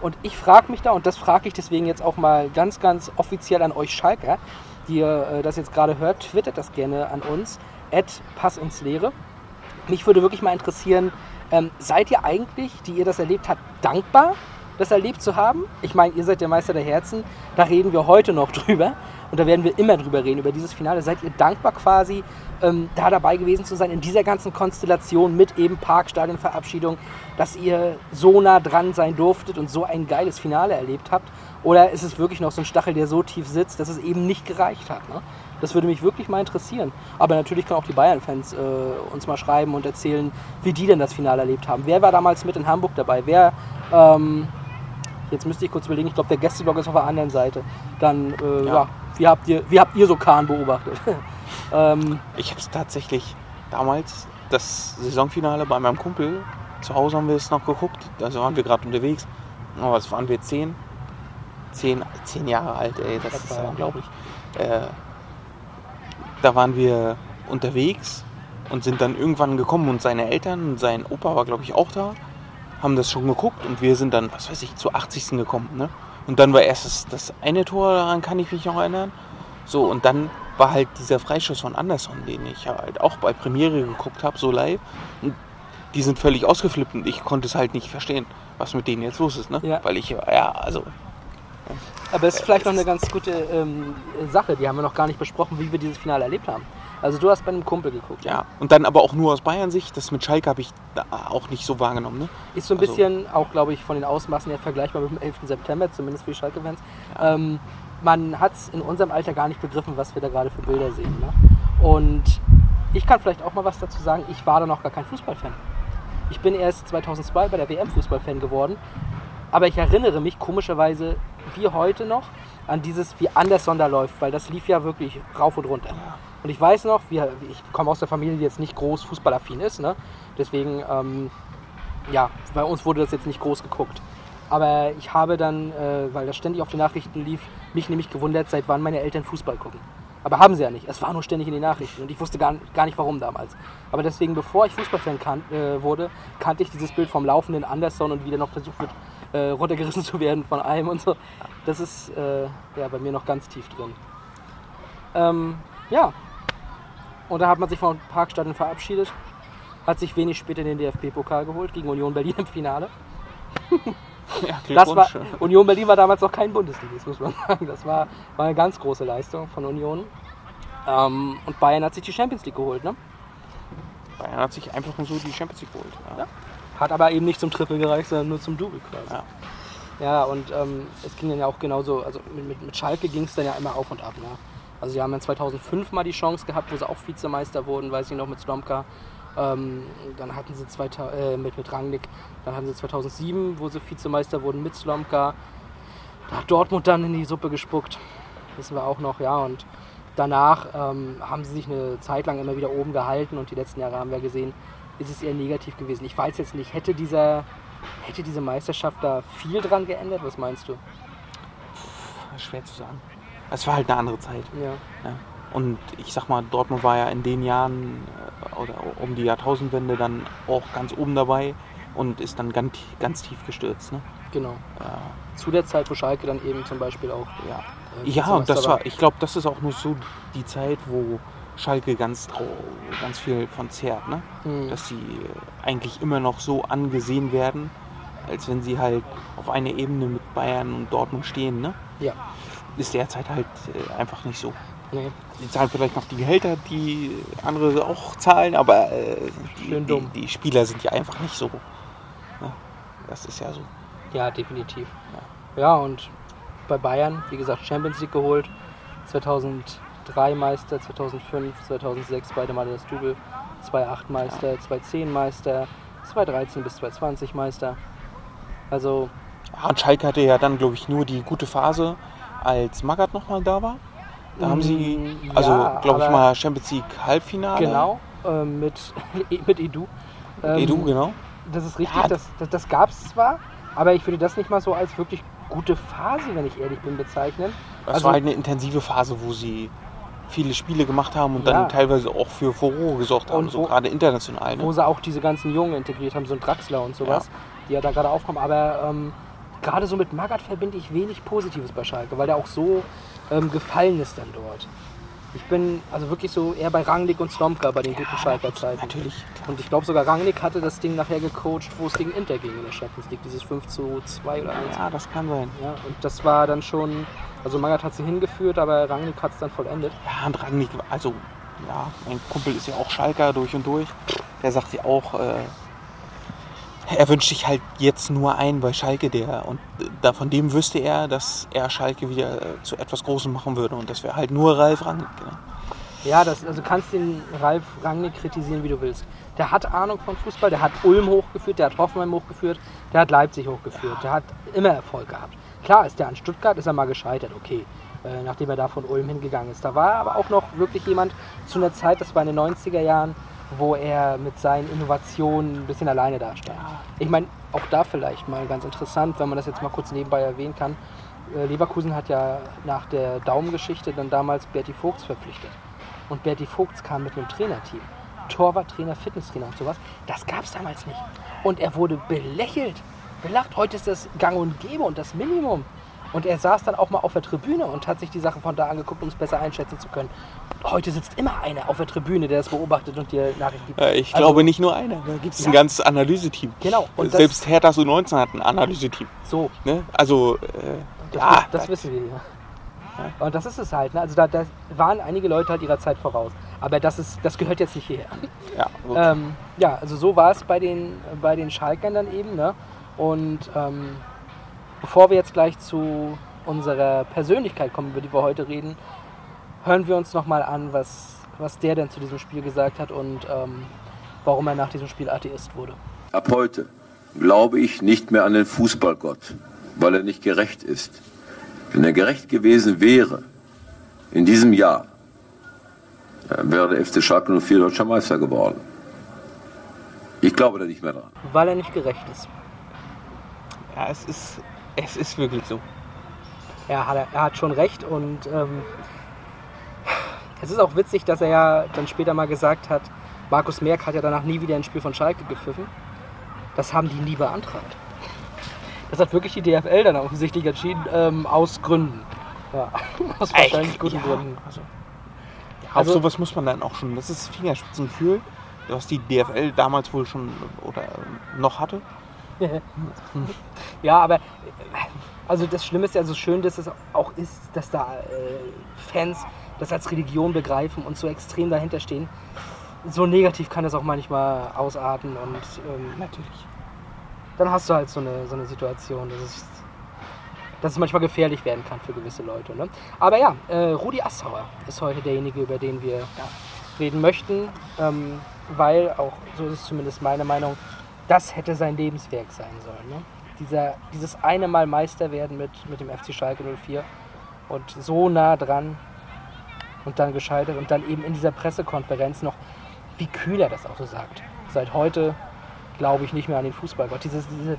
B: Und ich frage mich da, und das frage ich deswegen jetzt auch mal ganz, ganz offiziell an euch Schalker, die ihr äh, das jetzt gerade hört, twittert das gerne an uns, at Pass ins Leere. Mich würde wirklich mal interessieren, ähm, seid ihr eigentlich, die ihr das erlebt habt, dankbar, das erlebt zu haben? Ich meine, ihr seid der Meister der Herzen, da reden wir heute noch drüber und da werden wir immer drüber reden, über dieses Finale. Seid ihr dankbar quasi, ähm, da dabei gewesen zu sein, in dieser ganzen Konstellation mit eben Parkstadionverabschiedung, dass ihr so nah dran sein durftet und so ein geiles Finale erlebt habt? Oder ist es wirklich noch so ein Stachel, der so tief sitzt, dass es eben nicht gereicht hat? Ne? Das würde mich wirklich mal interessieren. Aber natürlich können auch die Bayern-Fans äh, uns mal schreiben und erzählen, wie die denn das Finale erlebt haben. Wer war damals mit in Hamburg dabei? Wer, ähm, jetzt müsste ich kurz überlegen, ich glaube, der Gästeblog ist auf der anderen Seite. Dann, äh, ja.
A: Ja.
B: Wie, habt ihr, wie habt ihr so Kahn beobachtet? ähm,
A: Ich habe es tatsächlich damals, das Saisonfinale bei meinem Kumpel, zu Hause haben wir es noch geguckt, also waren wir gerade unterwegs, aber was waren wir, zehn? Zehn, zehn Jahre alt, ey, das ist
B: Etwa,
A: ja
B: ja.
A: unglaublich. Äh, da waren wir unterwegs und sind dann irgendwann gekommen und seine Eltern und sein Opa war, glaube ich, auch da, haben das schon geguckt und wir sind dann, was weiß ich, zu 80. gekommen. Ne? Und dann war erst das, das eine Tor, daran kann ich mich noch erinnern. So, und dann war halt dieser Freischuss von Anderson, den ich halt auch bei Premiere geguckt habe, so live. Und die sind völlig ausgeflippt und ich konnte es halt nicht verstehen, was mit denen jetzt los ist. Ne?
B: Ja.
A: Weil ich, ja, also,
B: aber es ist vielleicht noch eine ganz gute ähm, Sache, die haben wir noch gar nicht besprochen, wie wir dieses Finale erlebt haben. Also du hast bei einem Kumpel geguckt.
A: ja. Und dann aber auch nur aus Bayern-Sicht, das mit Schalke habe ich auch nicht so wahrgenommen. Ne?
B: Ist so ein
A: Also-
B: bisschen auch, glaube ich, von den Ausmaßen her vergleichbar mit dem 11. September, zumindest für die Schalke-Fans. Ähm, man hat es in unserem Alter gar nicht begriffen, was wir da gerade für Bilder sehen. Ne? Und ich kann vielleicht auch mal was dazu sagen. Ich war da noch gar kein Fußballfan. Ich bin erst 2002 bei der WM Fußballfan geworden. Aber ich erinnere mich komischerweise wie heute noch an dieses, wie Anderson da läuft, weil das lief ja wirklich rauf und runter. Und ich weiß noch, wir, ich komme aus der Familie, die jetzt nicht groß fußballaffin ist. Ne? Deswegen ähm, ja, bei uns wurde das jetzt nicht groß geguckt. Aber ich habe dann, äh, weil das ständig auf den Nachrichten lief, mich nämlich gewundert, seit wann meine Eltern Fußball gucken. Aber haben sie ja nicht. Es war nur ständig in den Nachrichten und ich wusste gar, gar nicht warum damals. Aber deswegen, bevor ich Fußballfan kan äh, wurde, kannte ich dieses Bild vom laufenden Anderson und wie der noch versucht wird, äh, runtergerissen zu werden von einem und so. Das ist äh, ja, bei mir noch ganz tief drin. Ähm, ja. Und da hat man sich vom Parkstadion verabschiedet, hat sich wenig später den DFB-Pokal geholt gegen Union Berlin im Finale.
A: Ja,
B: Das war. Union Berlin war damals noch kein Bundesligist, muss man sagen. Das war, war eine ganz große Leistung von Union. Ähm, und Bayern hat sich die Champions League geholt, ne?
A: Bayern hat sich einfach nur so die Champions League geholt. Ja.
B: Hat aber eben nicht zum Triple gereicht, sondern nur zum Double quasi.
A: Ja.
B: Ja, und ähm, es ging dann ja auch genauso, also mit, mit, mit Schalke ging es dann ja immer auf und ab. Ne? Also sie haben dann 2005 mal die Chance gehabt, wo sie auch Vizemeister wurden, weiß ich noch, mit Slomka. Ähm, dann hatten sie 2000, äh, mit, mit Rangnick, dann hatten sie 2007, wo sie Vizemeister wurden mit Slomka. Da hat Dortmund dann in die Suppe gespuckt, wissen wir auch noch, ja. Und danach ähm, haben sie sich eine Zeit lang immer wieder oben gehalten und die letzten Jahre haben wir gesehen, ist es eher negativ gewesen. Ich weiß jetzt nicht, hätte dieser Hätte diese Meisterschaft da viel dran geändert? Was meinst du?
A: Schwer zu sagen. Es war halt eine andere Zeit.
B: Ja.
A: Ja. Und ich sag mal, Dortmund war ja in den Jahren äh, oder um die Jahrtausendwende dann auch ganz oben dabei und ist dann ganz, ganz tief gestürzt. Ne?
B: Genau.
A: Ja,
B: Zu der Zeit, wo Schalke dann eben zum Beispiel auch.
A: ja.
B: äh,
A: ja und das war, ich glaube, das ist auch nur so die Zeit, wo Schalke ganz, ganz viel von zehrt. Ne?
B: Mhm.
A: Dass sie äh, eigentlich immer noch so angesehen werden, als wenn sie halt auf einer Ebene mit Bayern und Dortmund stehen. Ne?
B: Ja.
A: Ist derzeit halt äh, einfach nicht so.
B: Nee.
A: Die zahlen vielleicht noch die Gehälter, die andere auch zahlen, aber äh, die, die, die Spieler sind ja einfach nicht so. Ja, das ist ja so.
B: Ja, definitiv. Ja, und bei Bayern, wie gesagt, Champions League geholt. 2003 Meister, 2005, 2006 beide Male das Double. 2008 Meister, 2010 Meister, 2013 bis 2020 Meister. Also,
A: Ja, und Schalke hatte ja dann, glaube ich, nur die gute Phase, als Magath nochmal da war. Da haben sie,
B: Mm,
A: also
B: ja,
A: glaube ich mal, Champions League Halbfinale.
B: genau, äh, mit, mit Edu. Ähm,
A: Edu, genau.
B: Das ist richtig,
A: Ja.
B: das, das, das gab es zwar, aber ich würde das nicht mal so als wirklich gute Phase, wenn ich ehrlich bin, bezeichnen.
A: Das
B: Also-
A: war halt eine intensive Phase, wo sie viele Spiele gemacht haben und
B: Ja.
A: dann teilweise auch für Furore gesorgt haben,
B: Und
A: so
B: wo-
A: gerade international.
B: wo
A: Ne?
B: sie auch diese ganzen Jungen integriert haben, so ein Draxler und sowas, die ja da gerade aufkommen. Aber ähm, gerade so mit Magath verbinde ich wenig Positives bei Schalke, weil der auch so ähm, gefallen ist dann dort. Ich bin also wirklich so eher bei Rangnick und Slomka bei den guten Schalker Zeiten.
A: Natürlich.
B: Und ich glaube sogar Rangnick hatte das Ding nachher gecoacht, wo es gegen Inter ging in der Champions League, dieses 5 zu 2 oder 1.
A: Ja, das kann sein.
B: Ja, und das war dann schon, also Magath hat sie hingeführt, aber Rangnick hat es dann vollendet.
A: Ja, und Rangnick, also, ja, mein Kumpel ist ja auch Schalker durch und durch. Der sagt ja auch, äh, er wünscht sich halt jetzt nur einen bei Schalke, der, und da, von dem wüsste er, dass er Schalke wieder äh, zu etwas Großem machen würde. Und das wäre halt nur Ralf Rangnick. Ne?
B: Ja, das, also kannst den Ralf Rangnick kritisieren, wie du willst. Der hat Ahnung von Fußball, der hat Ulm hochgeführt, der hat Hoffenheim hochgeführt, der hat Leipzig hochgeführt, der hat immer Erfolg gehabt. Klar ist der an Stuttgart, ist er mal gescheitert, okay, äh, nachdem er da von Ulm hingegangen ist. Da war er aber auch noch wirklich jemand zu einer Zeit, das war in den 90er Jahren, wo er mit seinen Innovationen ein bisschen alleine dastand. Ich meine, auch da vielleicht mal ganz interessant, wenn man das jetzt mal kurz nebenbei erwähnen kann. Äh, Leverkusen hat ja nach der Daumengeschichte dann damals Berti Vogts verpflichtet. Und Berti Vogts kam mit einem Trainerteam. Torwarttrainer, Fitnesstrainer und sowas. Das gab es damals nicht. Und er wurde belächelt, belacht. Heute ist das gang und gäbe und das Minimum. Und er saß dann auch mal auf der Tribüne und hat sich die Sachen von da angeguckt, um es besser einschätzen zu können. Heute sitzt immer einer auf der Tribüne, der das beobachtet und dir Nachrichten gibt.
A: Ja, ich
B: Also,
A: glaube nicht nur einer, da gibt es ein
B: Ja.
A: ganzes Analyseteam.
B: Genau, und das-
A: Selbst Hertha U19 hat ein Analyseteam.
B: So,
A: Ne? Also, äh,
B: Das,
A: ja,
B: das wissen wir ja. Und das ist es halt. Ne? Also da, da waren einige Leute halt ihrer Zeit voraus. Aber das, ist, das gehört jetzt nicht hierher.
A: ja, wirklich.
B: Ähm, ja, also so war es bei den, bei den Schalkern dann eben. Ne? Und ähm, bevor wir jetzt gleich zu unserer Persönlichkeit kommen, über die wir heute reden, hören wir uns nochmal an, was, was der denn zu diesem Spiel gesagt hat und ähm, warum er nach diesem Spiel Atheist wurde.
H: Ab heute glaube ich nicht mehr an den Fußballgott, weil er nicht gerecht ist. Wenn er gerecht gewesen wäre, in diesem Jahr, dann wäre der FC Schalke 04 deutscher Meister geworden. Ich glaube da nicht mehr dran.
B: Weil er nicht gerecht ist.
A: ja, es ist, es ist wirklich so.
B: Er hat, er hat schon recht und ähm, es ist auch witzig, dass er ja dann später mal gesagt hat, Markus Merck hat ja danach nie wieder ein Spiel von Schalke gepfiffen. Das haben die nie beantragt. Das hat wirklich die DFL dann offensichtlich entschieden, ähm, aus Gründen. Ja, aus wahrscheinlich guten
A: ja,
B: Gründen.
A: Also, ja,
B: Also-
A: auf sowas muss man dann auch schon, das ist Fingerspitzengefühl, was die DFL damals wohl schon oder noch hatte.
B: Ja, aber also das Schlimme ist ja so schön, dass es auch ist, dass da äh, Fans das als Religion begreifen und so extrem dahinter stehen. So negativ kann das auch manchmal ausarten und ähm,
A: Natürlich.
B: dann hast du halt so eine, so eine Situation, dass es, dass es manchmal gefährlich werden kann für gewisse Leute. Ne? Aber ja, äh, Rudi Assauer ist heute derjenige, über den wir reden möchten, ähm, weil auch, so ist es zumindest meine Meinung, das hätte sein Lebenswerk sein sollen. Ne? Dieser, dieses eine Mal Meister werden mit, mit dem FC Schalke 04 und so nah dran und dann gescheitert und dann eben in dieser Pressekonferenz noch, wie kühl er das auch so sagt. Seit heute glaube ich nicht mehr an den Fußballgott. Dieses, diese,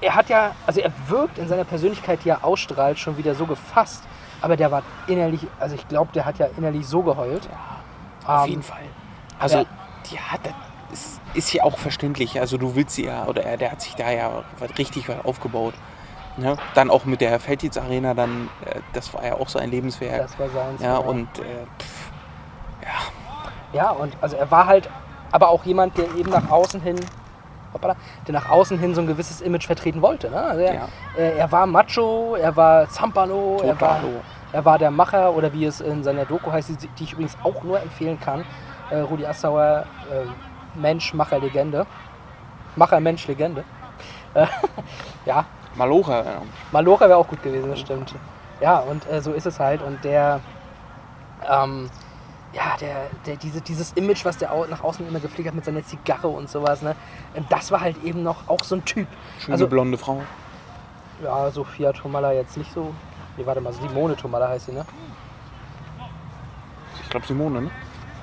B: er hat ja, also er wirkt in seiner Persönlichkeit, die er ausstrahlt, schon wieder so gefasst. Aber der war innerlich, also ich glaube, der hat ja innerlich so geheult.
A: Auf
B: Ähm,
A: jeden Fall. Also,
B: ja.
A: ja, das ist, ja auch verständlich. Also, du willst sie ja, oder er, der hat sich da ja richtig was aufgebaut. Ne? Dann auch mit der Felddienst Arena, dann, äh, das war ja auch so ein Lebenswerk.
B: Das war seins.
A: ja,
B: genau.
A: und äh, pff,
B: Ja, und also er war halt aber auch jemand, der eben nach außen hin, hoppala, der nach außen hin so ein gewisses Image vertreten wollte. Ne? Also er,
A: Ja.
B: er, er war Macho, er war Zampano, er war, er war der Macher oder wie es in seiner Doku heißt, die, die ich übrigens auch nur empfehlen kann. Äh, Rudi Assauer, äh, Mensch, Macher, Legende. Macher, Mensch, Legende. Äh, ja,
A: Malocha, ja.
B: Malocha wäre auch gut gewesen, das stimmt. Ja, und äh, so ist es halt. Und der, ähm, ja, der, der, diese, dieses Image, was der nach außen immer gepflegt hat mit seiner Zigarre und sowas, ne, das war halt eben noch auch so ein Typ.
A: schöne
B: Also-
A: blonde Frau.
B: Ja, Sophia Tomalla jetzt nicht so. Nee, warte mal, Simone Tomalla heißt sie, ne?
A: Ich glaube Simone, ne?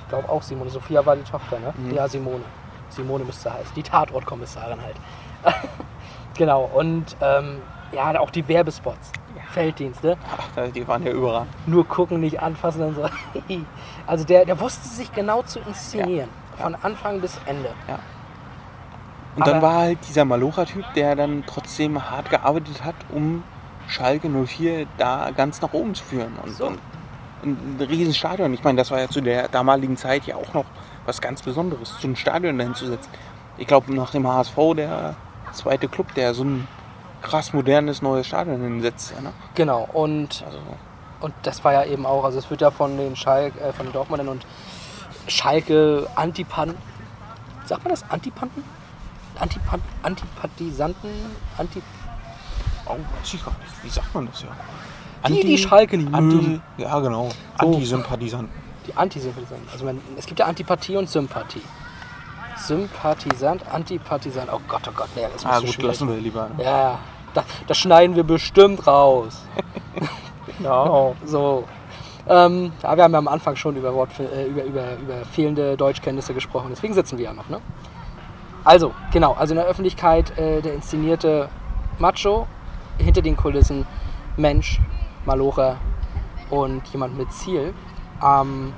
B: Ich glaube auch Simone. Sophia war die Tochter, ne?
A: Mhm.
B: Ja, Simone. Simone müsste heißen. Die Tatortkommissarin halt. genau, und ähm, ja, auch die Werbespots. Felddienste.
A: Ach, die waren ja überall.
B: nur gucken, nicht anfassen und so. Also der, der wusste sich genau zu inszenieren. Von Anfang bis Ende.
A: Und dann
B: Aber-
A: war halt dieser Malocha-Typ, der dann trotzdem hart gearbeitet hat, um Schalke 04 da ganz nach oben zu führen. Und,
B: So.
A: und ein Riesenstadion. Ich meine, das war ja zu der damaligen Zeit ja auch noch was ganz Besonderes, so ein Stadion dahin zu setzen. Ich glaube, nach dem HSV der zweite Club, der so ein krass modernes neues Stadion hinsetzt. Ja, ne?
B: Genau. Und,
A: Also,
B: und das war ja eben auch, also es wird ja von den Schalke, äh, von den Dortmundern und Schalke Antipan. Sagt man das? Antipanten? Antipan Antipathisanten? Anti
A: oh, weiß ich gar nicht. Wie sagt man das ja?
B: Die, die Schalke nicht
A: Anti,
B: mögen.
A: ja, genau.
B: So.
A: Antisympathisanten.
B: Die Antisympathisanten. Also man, es gibt ja Antipathie und Sympathie. Sympathisant, Antipathisant. Oh Gott, oh Gott, nee, das ist
A: Ah, gut,
B: schwierig.
A: lassen wir lieber. Ne?
B: Ja, das, das schneiden wir bestimmt raus.
A: Ja.
B: So. Ähm, ja, wir haben ja am Anfang schon über, Wort, äh, über, über, über fehlende Deutschkenntnisse gesprochen, deswegen sitzen wir ja noch. Ne? Also, genau, also in der Öffentlichkeit äh, der inszenierte Macho, hinter den Kulissen Mensch, Malocher und jemand mit Ziel. Ähm,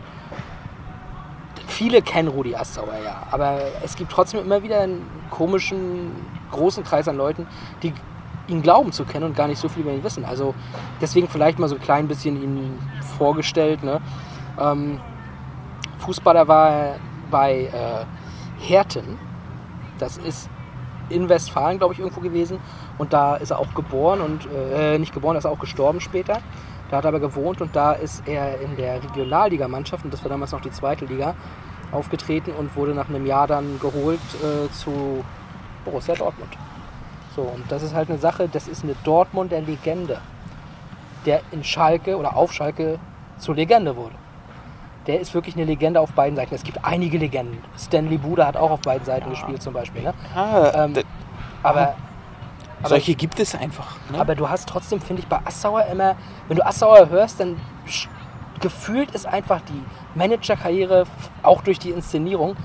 B: viele kennen Rudi Assauer ja, aber es gibt trotzdem immer wieder einen komischen, großen Kreis an Leuten, die ihn glauben zu kennen und gar nicht so viel über ihn wissen. Also deswegen vielleicht mal so ein klein bisschen ihn vorgestellt. Ne? Ähm, Fußballer war bei äh, Herten, das ist in Westfalen, glaube ich, irgendwo gewesen. Und da ist er auch geboren und äh, nicht geboren, er ist auch gestorben später. Da hat er aber gewohnt und da ist er in der Regionalligamannschaft, und das war damals noch die zweite Liga, aufgetreten und wurde nach einem Jahr dann geholt äh, zu Borussia Dortmund. So, und das ist halt eine Sache, das ist eine Dortmunder Legende, der in Schalke oder auf Schalke zur Legende wurde. Der ist wirklich eine Legende auf beiden Seiten. Es gibt einige Legenden. Stanley Buda hat auch auf beiden Seiten gespielt zum Beispiel. Ne?
A: Ah,
B: Ähm, Aber, aber,
A: solche gibt es einfach. Ne?
B: aber du hast trotzdem, finde ich, bei Assauer immer, wenn du Assauer hörst, dann gefühlt ist einfach die Managerkarriere, auch durch die Inszenierung,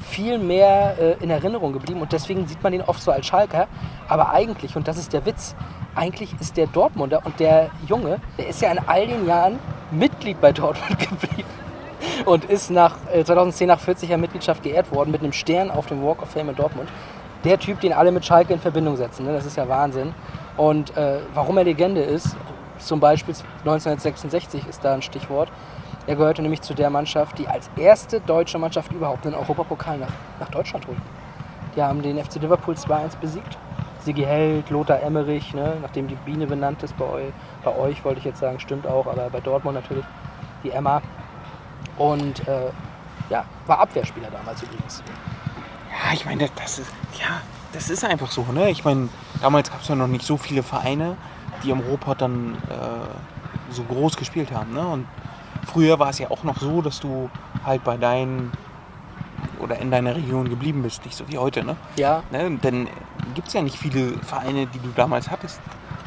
B: viel mehr äh, in Erinnerung geblieben. Und deswegen sieht man ihn oft so als Schalker. Aber eigentlich, und das ist der Witz, eigentlich ist der Dortmunder und der Junge, der ist ja in all den Jahren Mitglied bei Dortmund geblieben. Und ist nach äh, 2010 nach 40er Mitgliedschaft geehrt worden mit einem Stern auf dem Walk of Fame in Dortmund. Der Typ, den alle mit Schalke in Verbindung setzen, ne? das ist ja Wahnsinn. Und äh, warum er Legende ist, zum Beispiel 1966 ist da ein Stichwort. Er gehörte nämlich zu der Mannschaft, die als erste deutsche Mannschaft überhaupt einen Europapokal nach, nach Deutschland holt. Die haben den FC Liverpool 2-1 besiegt Sigi Held, Lothar Emmerich, ne, nachdem die Biene benannt ist bei, eu bei euch, wollte ich jetzt sagen, stimmt auch, aber bei Dortmund natürlich die Emma. Und äh, ja, war Abwehrspieler damals übrigens.
A: Ja, ich meine, das ist, ja, das ist einfach so, ne? Ich meine, damals gab es ja noch nicht so viele Vereine, die im Ruhrpott dann äh, so groß gespielt haben, ne? Und früher war es ja auch noch so, dass du halt bei deinen oder in deiner Region geblieben bist, nicht so wie heute, ne?
B: Ja,
A: ne? Dann gibt es ja nicht viele Vereine, die du damals hattest.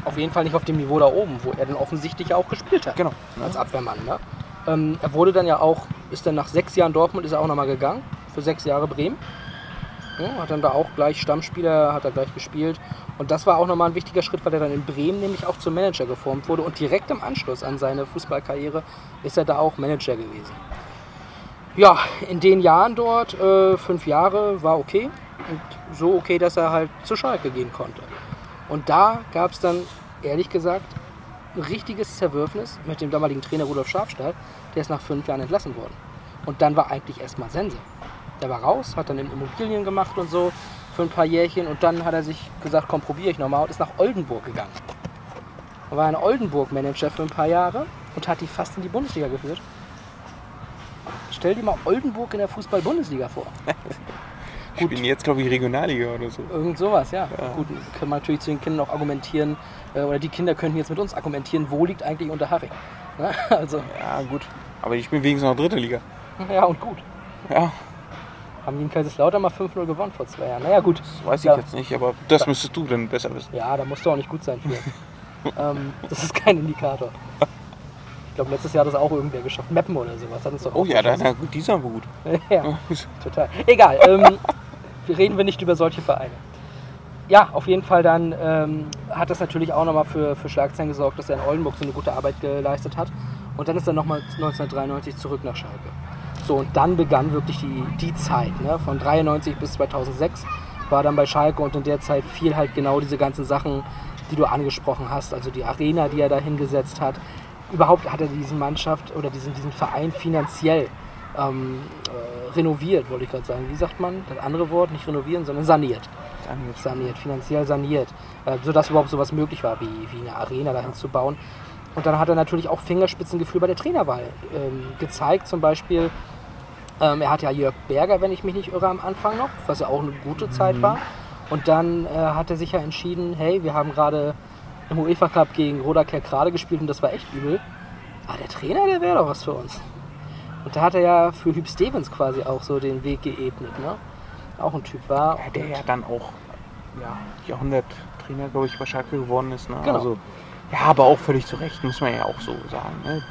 B: auf jeden Fall nicht auf dem Niveau da oben, wo er dann offensichtlich auch gespielt hat.
A: Genau.
B: als Abwehrmann. Ne? Ähm, er wurde dann ja auch, ist dann nach sechs Jahren Dortmund, ist er auch nochmal gegangen, für sechs Jahre Bremen. Ja, hat dann da auch gleich Stammspieler, hat er gleich gespielt. Und das war auch nochmal ein wichtiger Schritt, weil er dann in Bremen nämlich auch zum Manager geformt wurde. Und direkt im Anschluss an seine Fußballkarriere ist er da auch Manager gewesen. Ja, in den Jahren dort, äh, fünf Jahre, war okay. Und so okay, dass er halt zu Schalke gehen konnte. Und da gab es dann, ehrlich gesagt, ein richtiges Zerwürfnis mit dem damaligen Trainer Rudolf Schafstall. Der ist nach fünf Jahren entlassen worden. Und dann war eigentlich erstmal Sense. Der war raus, hat dann in Immobilien gemacht und so für ein paar Jährchen. Und dann hat er sich gesagt, komm, probiere ich nochmal und ist nach Oldenburg gegangen. Er war ein Oldenburg-Manager für ein paar Jahre und hat die fast in die Bundesliga geführt. Stell dir mal Oldenburg in der Fußball-Bundesliga vor.
A: Spielen jetzt, glaube ich, Regionalliga oder so.
B: Irgend sowas, ja. Gut, können wir natürlich zu den Kindern auch argumentieren, äh, oder die Kinder könnten jetzt mit uns argumentieren, wo liegt eigentlich Unterhaching? Ne? Also,
A: Ja, gut. Aber die spielen wenigstens noch dritte Liga.
B: ja und gut.
A: Ja,
B: Haben die in Kaiserslautern mal 5-0 gewonnen vor zwei Jahren? Naja, gut.
A: das weiß ich
B: Ja.
A: jetzt nicht, aber das müsstest du dann besser wissen.
B: Ja, da musst du auch nicht gut sein für. ähm, das ist kein Indikator. Ich glaube, letztes Jahr hat das auch irgendwer geschafft. Meppen oder sowas. Hat uns doch
A: Oh ja, dann, na gut, die sind aber gut.
B: ja, total. Egal. Ähm, reden wir nicht über solche Vereine. Ja, auf jeden Fall dann ähm, hat das natürlich auch nochmal für, für Schlagzeilen gesorgt, dass er in Oldenburg so eine gute Arbeit geleistet hat. Und dann ist er nochmal 1993 zurück nach Schalke. So, und dann begann wirklich die, die Zeit. Ne? Von 93 bis 2006 war dann bei Schalke und in der Zeit fiel halt genau diese ganzen Sachen, die du angesprochen hast. Also die Arena, die er da hingesetzt hat. Überhaupt hat er diese Mannschaft oder diesen, diesen Verein finanziell ähm, äh, renoviert, wollte ich gerade sagen. Wie sagt man? Das andere Wort, nicht renovieren, sondern saniert. Saniert, finanziell saniert. Äh, sodass überhaupt sowas möglich war, wie, wie eine Arena dahin zu bauen. Und dann hat er natürlich auch Fingerspitzengefühl bei der Trainerwahl ähm, gezeigt. Zum Beispiel, ähm, er hat ja Jörg Berger, wenn ich mich nicht irre, am Anfang noch, was ja auch eine gute Zeit war. Und dann äh, hat er sich ja entschieden, hey, wir haben gerade im UEFA Cup gegen Roda Kerkrade gespielt und das war echt übel. Aber der Trainer, der wäre doch was für uns. Und da hat er ja für Hüb Stevens quasi auch so den Weg geebnet, ne? Auch ein Typ war.
A: Ja, der ja dann auch ja, Jahrhunderttrainer, glaube ich, bei Schalke geworden ist. Ne?
B: Genau.
A: Also, ja, aber auch völlig zu Recht, muss man ja auch so sagen. Ne?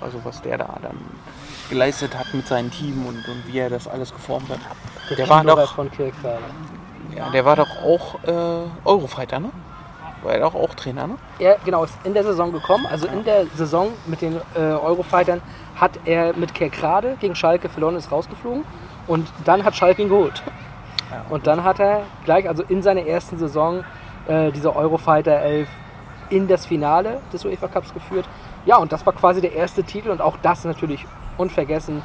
A: Also was der da dann geleistet hat mit seinem Team und, und wie er das alles geformt hat. Der war
B: Teamleiter
A: doch,
B: von
A: ja, der war doch auch äh, Eurofighter, ne? War er doch auch Trainer, ne?
B: Er genau ist in der Saison gekommen. Also in der Saison mit den äh, Eurofightern hat er mit Kerkrade gegen Schalke verloren, ist rausgeflogen. Und dann hat Schalke ihn geholt. Und dann hat er gleich, also in seiner ersten Saison, äh, diese Eurofighter 11 in das Finale des UEFA Cups geführt. Ja, und das war quasi der erste Titel und auch das natürlich unvergessen.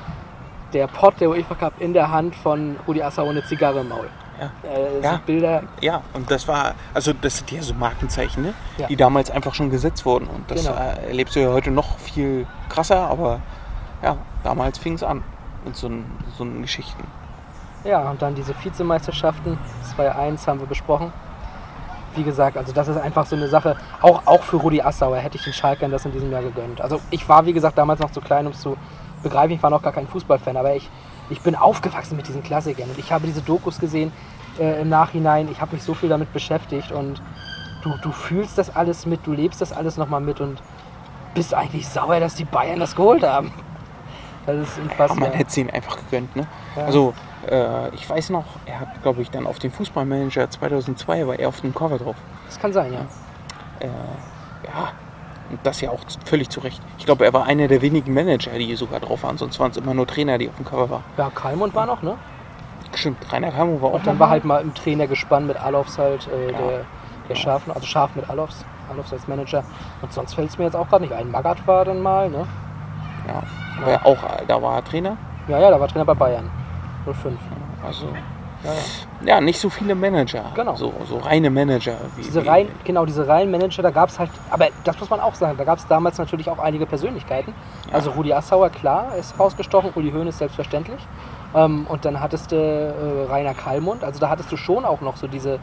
B: Der Pott der UEFA Cup in der Hand von Rudi Assauer und eine Zigarre im Maul.
A: Ja.
B: Äh,
A: Ja.
B: Bilder,
A: Ja, und das war, also das sind ja so Markenzeichen, ne?
B: Ja.
A: die damals einfach schon gesetzt wurden. Und das
B: Genau.
A: äh, erlebst du ja heute noch viel krasser, aber ja, damals fing es an mit so, so Geschichten.
B: Ja, und dann diese Vizemeisterschaften, 2-1 haben wir besprochen. Wie gesagt, also das ist einfach so eine Sache, auch, auch für Rudi Assauer hätte ich den Schalkern das in diesem Jahr gegönnt. Also ich war, wie gesagt, damals noch zu klein, um es zu begreifen. Ich war noch gar kein Fußballfan, aber ich, ich bin aufgewachsen mit diesen Klassikern. Und ich habe diese Dokus gesehen äh, im Nachhinein. Ich habe mich so viel damit beschäftigt und du, du fühlst das alles mit, du lebst das alles nochmal mit und bist eigentlich sauer, dass die Bayern das geholt haben. Das ist
A: Ja,
B: unfassbar.
A: man hätte es ihm einfach gegönnt. Ne?
B: Ja.
A: Also, äh, ich weiß noch, er hat, glaube ich, dann auf dem Fußballmanager 2002 war er auf dem Cover drauf.
B: Das kann sein, ja.
A: Äh, ja, und das ja auch völlig zu Recht. Ich glaube, er war einer der wenigen Manager, die sogar drauf waren. Sonst waren es immer nur Trainer, die auf dem Cover waren.
B: Ja, Kalmund war noch, ne?
A: Stimmt, Rainer Kamo war auch
B: Und dann war halt mal im Trainer gespannt mit Alofs halt, äh,
A: Ja.
B: der, der Schafen, also Schaf mit Alofs, Alofs als Manager. Und sonst fällt es mir jetzt auch gerade nicht ein. Magath war dann mal, ne?
A: Ja, aber auch, äh, da war er Trainer.
B: Ja, ja, da war Trainer bei Bayern. 05.
A: Also, ja, nicht so viele Manager.
B: Genau.
A: So, so reine Manager. Wie,
B: Diese
A: wie-
B: rein, genau, diese reinen Manager, da gab es halt, aber das muss man auch sagen, da gab es damals natürlich auch einige Persönlichkeiten. Also Rudi Assauer, klar, ist rausgestochen, Uli Hoeneß selbstverständlich. Ähm, und dann hattest du äh, Rainer Kallmund, also da hattest du schon auch noch so diese,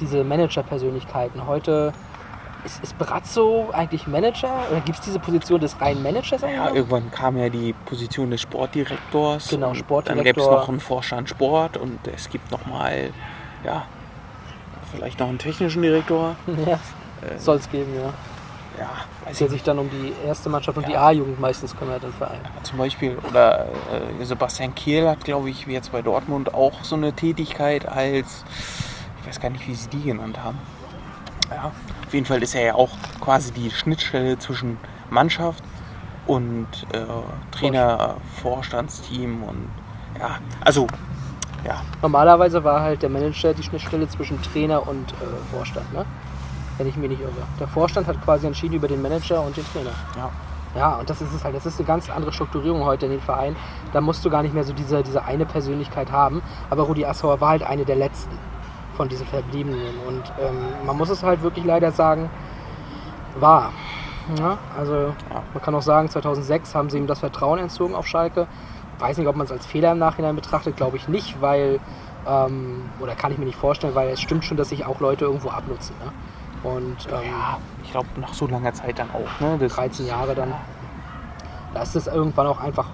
B: diese Manager-Persönlichkeiten. Heute ist, ist Brazzo eigentlich Manager oder gibt es diese Position des reinen Managers? auch
A: Ja,
B: noch?
A: irgendwann kam ja die Position des Sportdirektors.
B: Genau, Sportdirektor.
A: Dann gäbe es noch einen Vorstand Sport und es gibt nochmal, ja, vielleicht noch einen technischen Direktor.
B: ja, soll es geben, ja.
A: Ja, weiß
B: Der
A: ich
B: sich dann um die erste Mannschaft und die
A: Ja.
B: A-Jugend meistens kümmert im Verein.
A: Zum Beispiel, oder äh, Sebastian Kehl hat, glaube ich, wie jetzt bei Dortmund auch so eine Tätigkeit als, ich weiß gar nicht, wie sie die genannt haben. Ja, auf jeden Fall ist er ja auch quasi die Schnittstelle zwischen Mannschaft und äh, Trainer, Vorstandsteam und ja, also ja,
B: Normalerweise war halt der Manager die Schnittstelle zwischen Trainer und äh, Vorstand, ne? Wenn ich mich nicht irre. Der Vorstand hat quasi entschieden über den Manager und den Trainer.
A: ja.
B: Ja, und das ist es halt. Das ist eine ganz andere Strukturierung heute in den Verein. Da musst du gar nicht mehr so diese, diese eine Persönlichkeit haben. Aber Rudi Assauer war halt eine der letzten von diesen Verbliebenen. Und ähm, man muss es halt wirklich leider sagen, war. Ja, also man kann auch sagen, 2006 haben sie ihm das Vertrauen entzogen auf Schalke. Weiß nicht, ob man es als Fehler im Nachhinein betrachtet, glaube ich nicht, weil, ähm, oder kann ich mir nicht vorstellen, weil es stimmt schon, dass sich auch Leute irgendwo abnutzen. Ne? Und ähm,
A: ja ich glaube nach so langer Zeit dann auch. Ne? Das,
B: 13 Jahre dann. Da ist es irgendwann auch einfach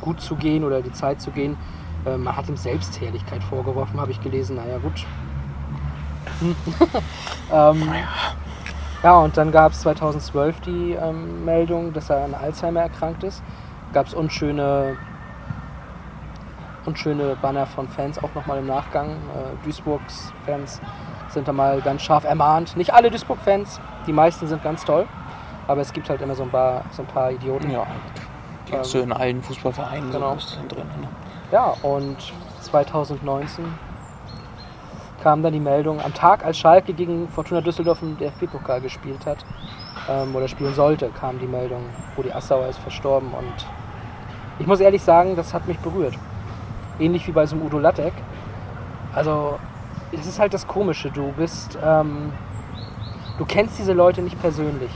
B: gut zu gehen oder die Zeit zu gehen. Äh, man hat ihm Selbstherrlichkeit vorgeworfen, habe ich gelesen. Naja, gut. Hm. ähm, ja, und dann gab es 2012 die ähm, Meldung, dass er an Alzheimer erkrankt ist. Gab es unschöne, unschöne Banner von Fans auch nochmal im Nachgang. Äh, Duisburgs Fans sind da mal ganz scharf ermahnt. Nicht alle Duisburg-Fans, die meisten sind ganz toll. Aber es gibt halt immer so ein paar, so ein paar Idioten.
A: ja, die hast du in allen Fußballvereinen
B: Genau.
A: so drin. Ne?
B: Ja, und 2019 kam dann die Meldung, am Tag, als Schalke gegen Fortuna Düsseldorf im DFB-Pokal gespielt hat, ähm, oder spielen sollte, kam die Meldung, Rudi Assauer ist verstorben. Und ich muss ehrlich sagen, das hat mich berührt. Ähnlich wie bei so einem Udo Lattek. Also, das ist halt das Komische. Du bist, ähm, du kennst diese Leute nicht persönlich.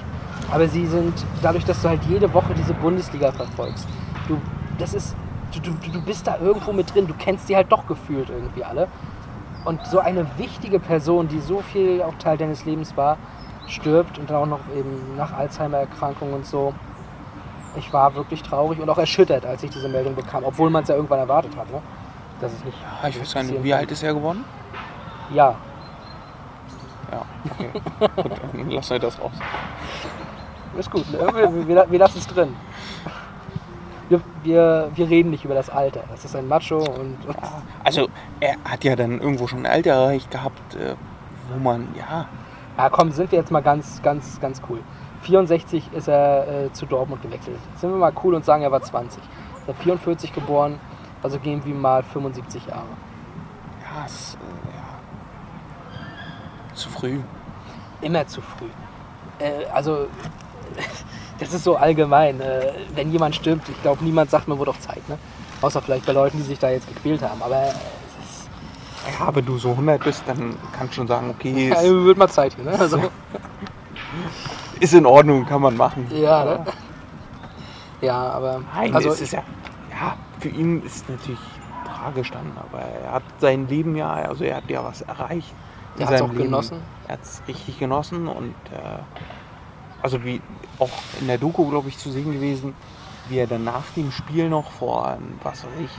B: Aber sie sind, dadurch, dass du halt jede Woche diese Bundesliga verfolgst, du, das ist, du, du, du bist da irgendwo mit drin, du kennst die halt doch gefühlt irgendwie alle. Und so eine wichtige Person, die so viel auch Teil deines Lebens war, stirbt und dann auch noch eben nach Alzheimer-Erkrankung und so. Ich war wirklich traurig und auch erschüttert, als ich diese Meldung bekam, obwohl man es ja irgendwann erwartet hat, ne? Dass es nicht.
A: Ja, ich weiß gar nicht, wie alt ist er geworden?
B: Ja,
A: Ja, okay. Gut, dann lassen wir das raus.
B: ist gut. Ne? Wir, wir, wir lassen es drin. Wir, wir, wir reden nicht über das Alter. Das ist ein Macho und, und
A: Also, er hat ja dann irgendwo schon ein Alter erreicht gehabt, äh, wo man, ja,
B: Ja, komm, sind wir jetzt mal ganz, ganz, ganz cool. 64 ist er äh, zu Dortmund gewechselt. Sind wir mal cool und sagen, er war 20. Ist er 44 geboren, also gehen wir mal 75 Jahre.
A: ja, es, äh, ja. zu früh.
B: Immer zu früh. Äh, also, das ist so allgemein. Äh, wenn jemand stirbt, ich glaube, niemand sagt, mir wurde doch Zeit. Ne? Außer vielleicht bei Leuten, die sich da jetzt gequält haben. Aber es ist,
A: Ja, wenn du so 100 bist, dann kannst du schon sagen, okay,
B: ja,
A: ist,
B: wird mal Zeit hier. Ne? Also,
A: ist in Ordnung, kann man machen.
B: ja, ne? ja, aber
A: Nein,
B: also,
A: es ist ja, ja, für ihn ist es natürlich tragisch dann, aber er hat sein Leben ja, also er hat ja was erreicht.
B: Er hat's
A: seinem
B: auch genossen.
A: Er hat es richtig genossen und äh, also wie auch in der Doku, glaube ich, zu sehen gewesen, wie er dann nach dem Spiel noch vor, ähm, was weiß ich,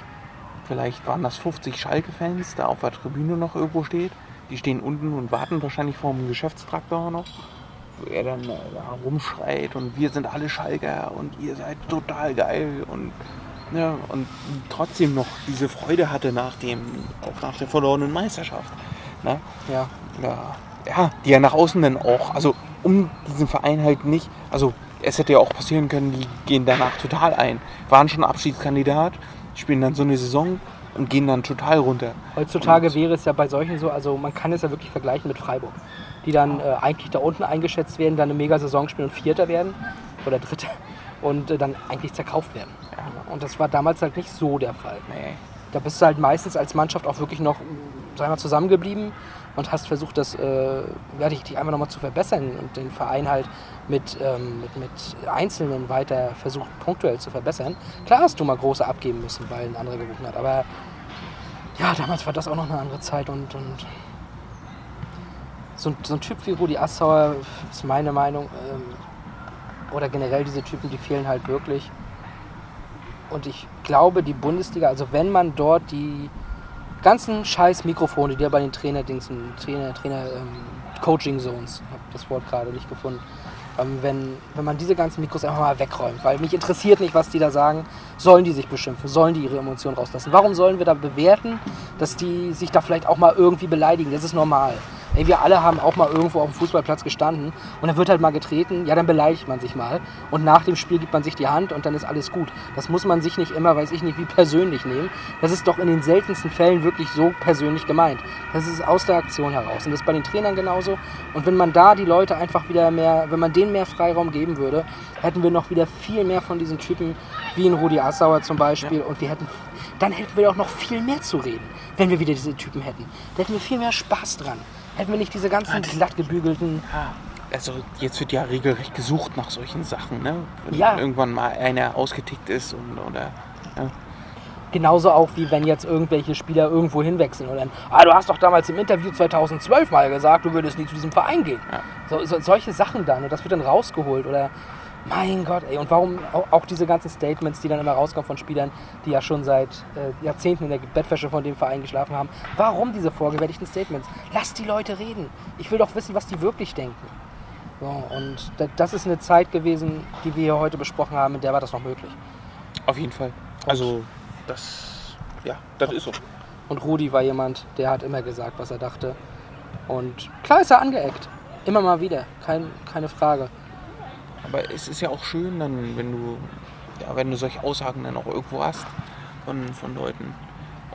A: vielleicht waren das 50 Schalke-Fans, da auf der Tribüne noch irgendwo steht. Die stehen unten und warten wahrscheinlich vor dem Geschäftstraktor noch. Wo er dann äh, da rumschreit und wir sind alle Schalker und ihr seid total geil und ja, und trotzdem noch diese Freude hatte nach dem, auch nach der verlorenen Meisterschaft. Ne?
B: ja,
A: Ja, ja, die ja nach außen dann auch, also um diesen Verein halt nicht, also es hätte ja auch passieren können, die gehen danach total ein, waren schon Abschiedskandidat, spielen dann so eine Saison und gehen dann total runter.
B: Heutzutage
A: Und-
B: wäre es ja bei solchen so, also man kann es ja wirklich vergleichen mit Freiburg, die dann äh, eigentlich da unten eingeschätzt werden, dann eine Mega-Saison spielen und Vierter werden oder Dritter und äh, dann eigentlich zerkauft werden. Und das war damals halt nicht so der Fall.
A: Nee.
B: da bist du halt meistens als Mannschaft auch wirklich noch, sagen wir, zusammengeblieben und hast versucht, das äh, ja, dich, dich einfach nochmal zu verbessern und den Verein halt mit, ähm, mit, mit Einzelnen weiter versucht, punktuell zu verbessern. Klar hast du mal große abgeben müssen, weil ein anderer gewunken hat, aber ja, damals war das auch noch eine andere Zeit und, und so, ein, so ein Typ wie Rudi Assauer ist meine Meinung, ähm, oder generell diese Typen, die fehlen halt wirklich. Und ich glaube, die Bundesliga, also wenn man dort die ganzen scheiß Mikrofone, die ja bei den Trainerdingsen, Trainer, Trainer, ähm, Coaching Zones, habe das Wort gerade nicht gefunden, ähm, wenn, wenn man diese ganzen Mikros einfach mal wegräumt, weil mich interessiert nicht, was die da sagen, sollen die sich beschimpfen, sollen die ihre Emotionen rauslassen. Warum sollen wir da bewerten, dass die sich da vielleicht auch mal irgendwie beleidigen? Das ist normal. Ey, wir alle haben auch mal irgendwo auf dem Fußballplatz gestanden und dann wird halt mal getreten, ja, dann beleidigt man sich mal und nach dem Spiel gibt man sich die Hand und dann ist alles gut. Das muss man sich nicht immer, weiß ich nicht, wie persönlich nehmen. Das ist doch in den seltensten Fällen wirklich so persönlich gemeint. Das ist aus der Aktion heraus und das ist bei den Trainern genauso. Und wenn man da die Leute einfach wieder mehr, wenn man denen mehr Freiraum geben würde, hätten wir noch wieder viel mehr von diesen Typen, wie in Rudi Assauer zum Beispiel, und wir hätten, dann hätten wir auch noch viel mehr zu reden, wenn wir wieder diese Typen hätten. Da hätten wir viel mehr Spaß dran. Hätten wir nicht diese ganzen glatt gebügelten.
A: Also jetzt wird ja regelrecht gesucht nach solchen Sachen, ne? Wenn
B: Ja.
A: irgendwann mal einer ausgetickt ist und oder ja.
B: Genauso auch wie wenn jetzt irgendwelche Spieler irgendwo hinwechseln und dann, ah, du hast doch damals im Interview 2012 mal gesagt, du würdest nie zu diesem Verein gehen.
A: Ja.
B: So, so, solche Sachen dann und das wird dann rausgeholt oder mein Gott, ey, und warum auch, diese ganzen Statements, die dann immer rauskommen von Spielern, die ja schon seit äh, Jahrzehnten in der Bettwäsche von dem Verein geschlafen haben. Warum diese vorgefertigten Statements? Lass die Leute reden. Ich will doch wissen, was die wirklich denken. So, und da, das ist eine Zeit gewesen, die wir hier heute besprochen haben, in der war das noch möglich.
A: Auf jeden Fall. Also das ja, das ist so.
B: Und Rudi war jemand, der hat immer gesagt, was er dachte. Und klar ist er angeeckt. Immer mal wieder. Kein, keine Frage.
A: Aber es ist ja auch schön dann, wenn du ja, wenn du solche Aussagen dann auch irgendwo hast von, von Leuten.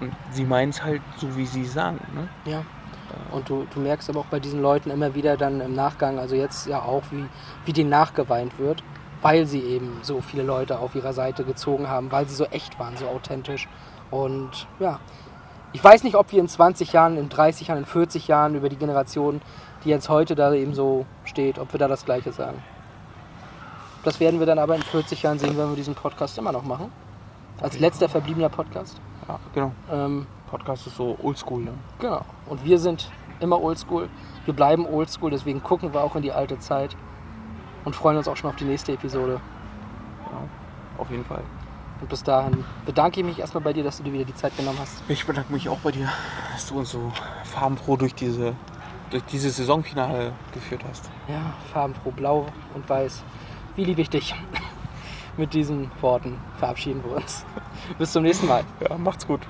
A: Und sie meinen es halt so, wie sie sagen. Ne?
B: Ja. Und du, du merkst aber auch bei diesen Leuten immer wieder dann im Nachgang, also jetzt ja auch, wie, wie denen nachgeweint wird, weil sie eben so viele Leute auf ihrer Seite gezogen haben, weil sie so echt waren, so authentisch. Und ja, ich weiß nicht, ob wir in 20 Jahren, in 30 Jahren, in 40 Jahren über die Generation, die jetzt heute da eben so steht, ob wir da das Gleiche sagen. Das werden wir dann aber in 40 Jahren sehen, wenn wir diesen Podcast immer noch machen. Als letzter verbliebener Podcast.
A: Ja, genau.
B: Ähm,
A: Podcast ist so oldschool. Ne?
B: Genau. Und wir sind immer oldschool. Wir bleiben oldschool, deswegen gucken wir auch in die alte Zeit und freuen uns auch schon auf die nächste Episode.
A: Auf jeden Fall.
B: Und bis dahin bedanke ich mich erstmal bei dir, dass du dir wieder die Zeit genommen hast.
A: Ich bedanke mich auch bei dir, dass du uns so farbenfroh durch diese durch dieses Saisonfinale geführt hast.
B: Ja, farbenfroh, blau und weiß. Wie liebe ich dich? Mit diesen Worten verabschieden wir uns. Bis zum nächsten Mal.
A: Ja, macht's gut.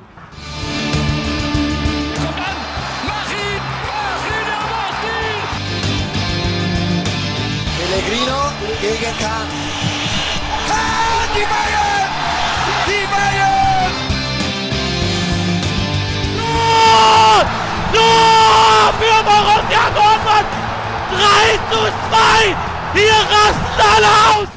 I: Pellegrino gegen Kahn. Kahn, die Bayern! Die Bayern!
D: Tor! Tor für Borussia Dortmund! 3 zu 2! Hier rasten alle aus!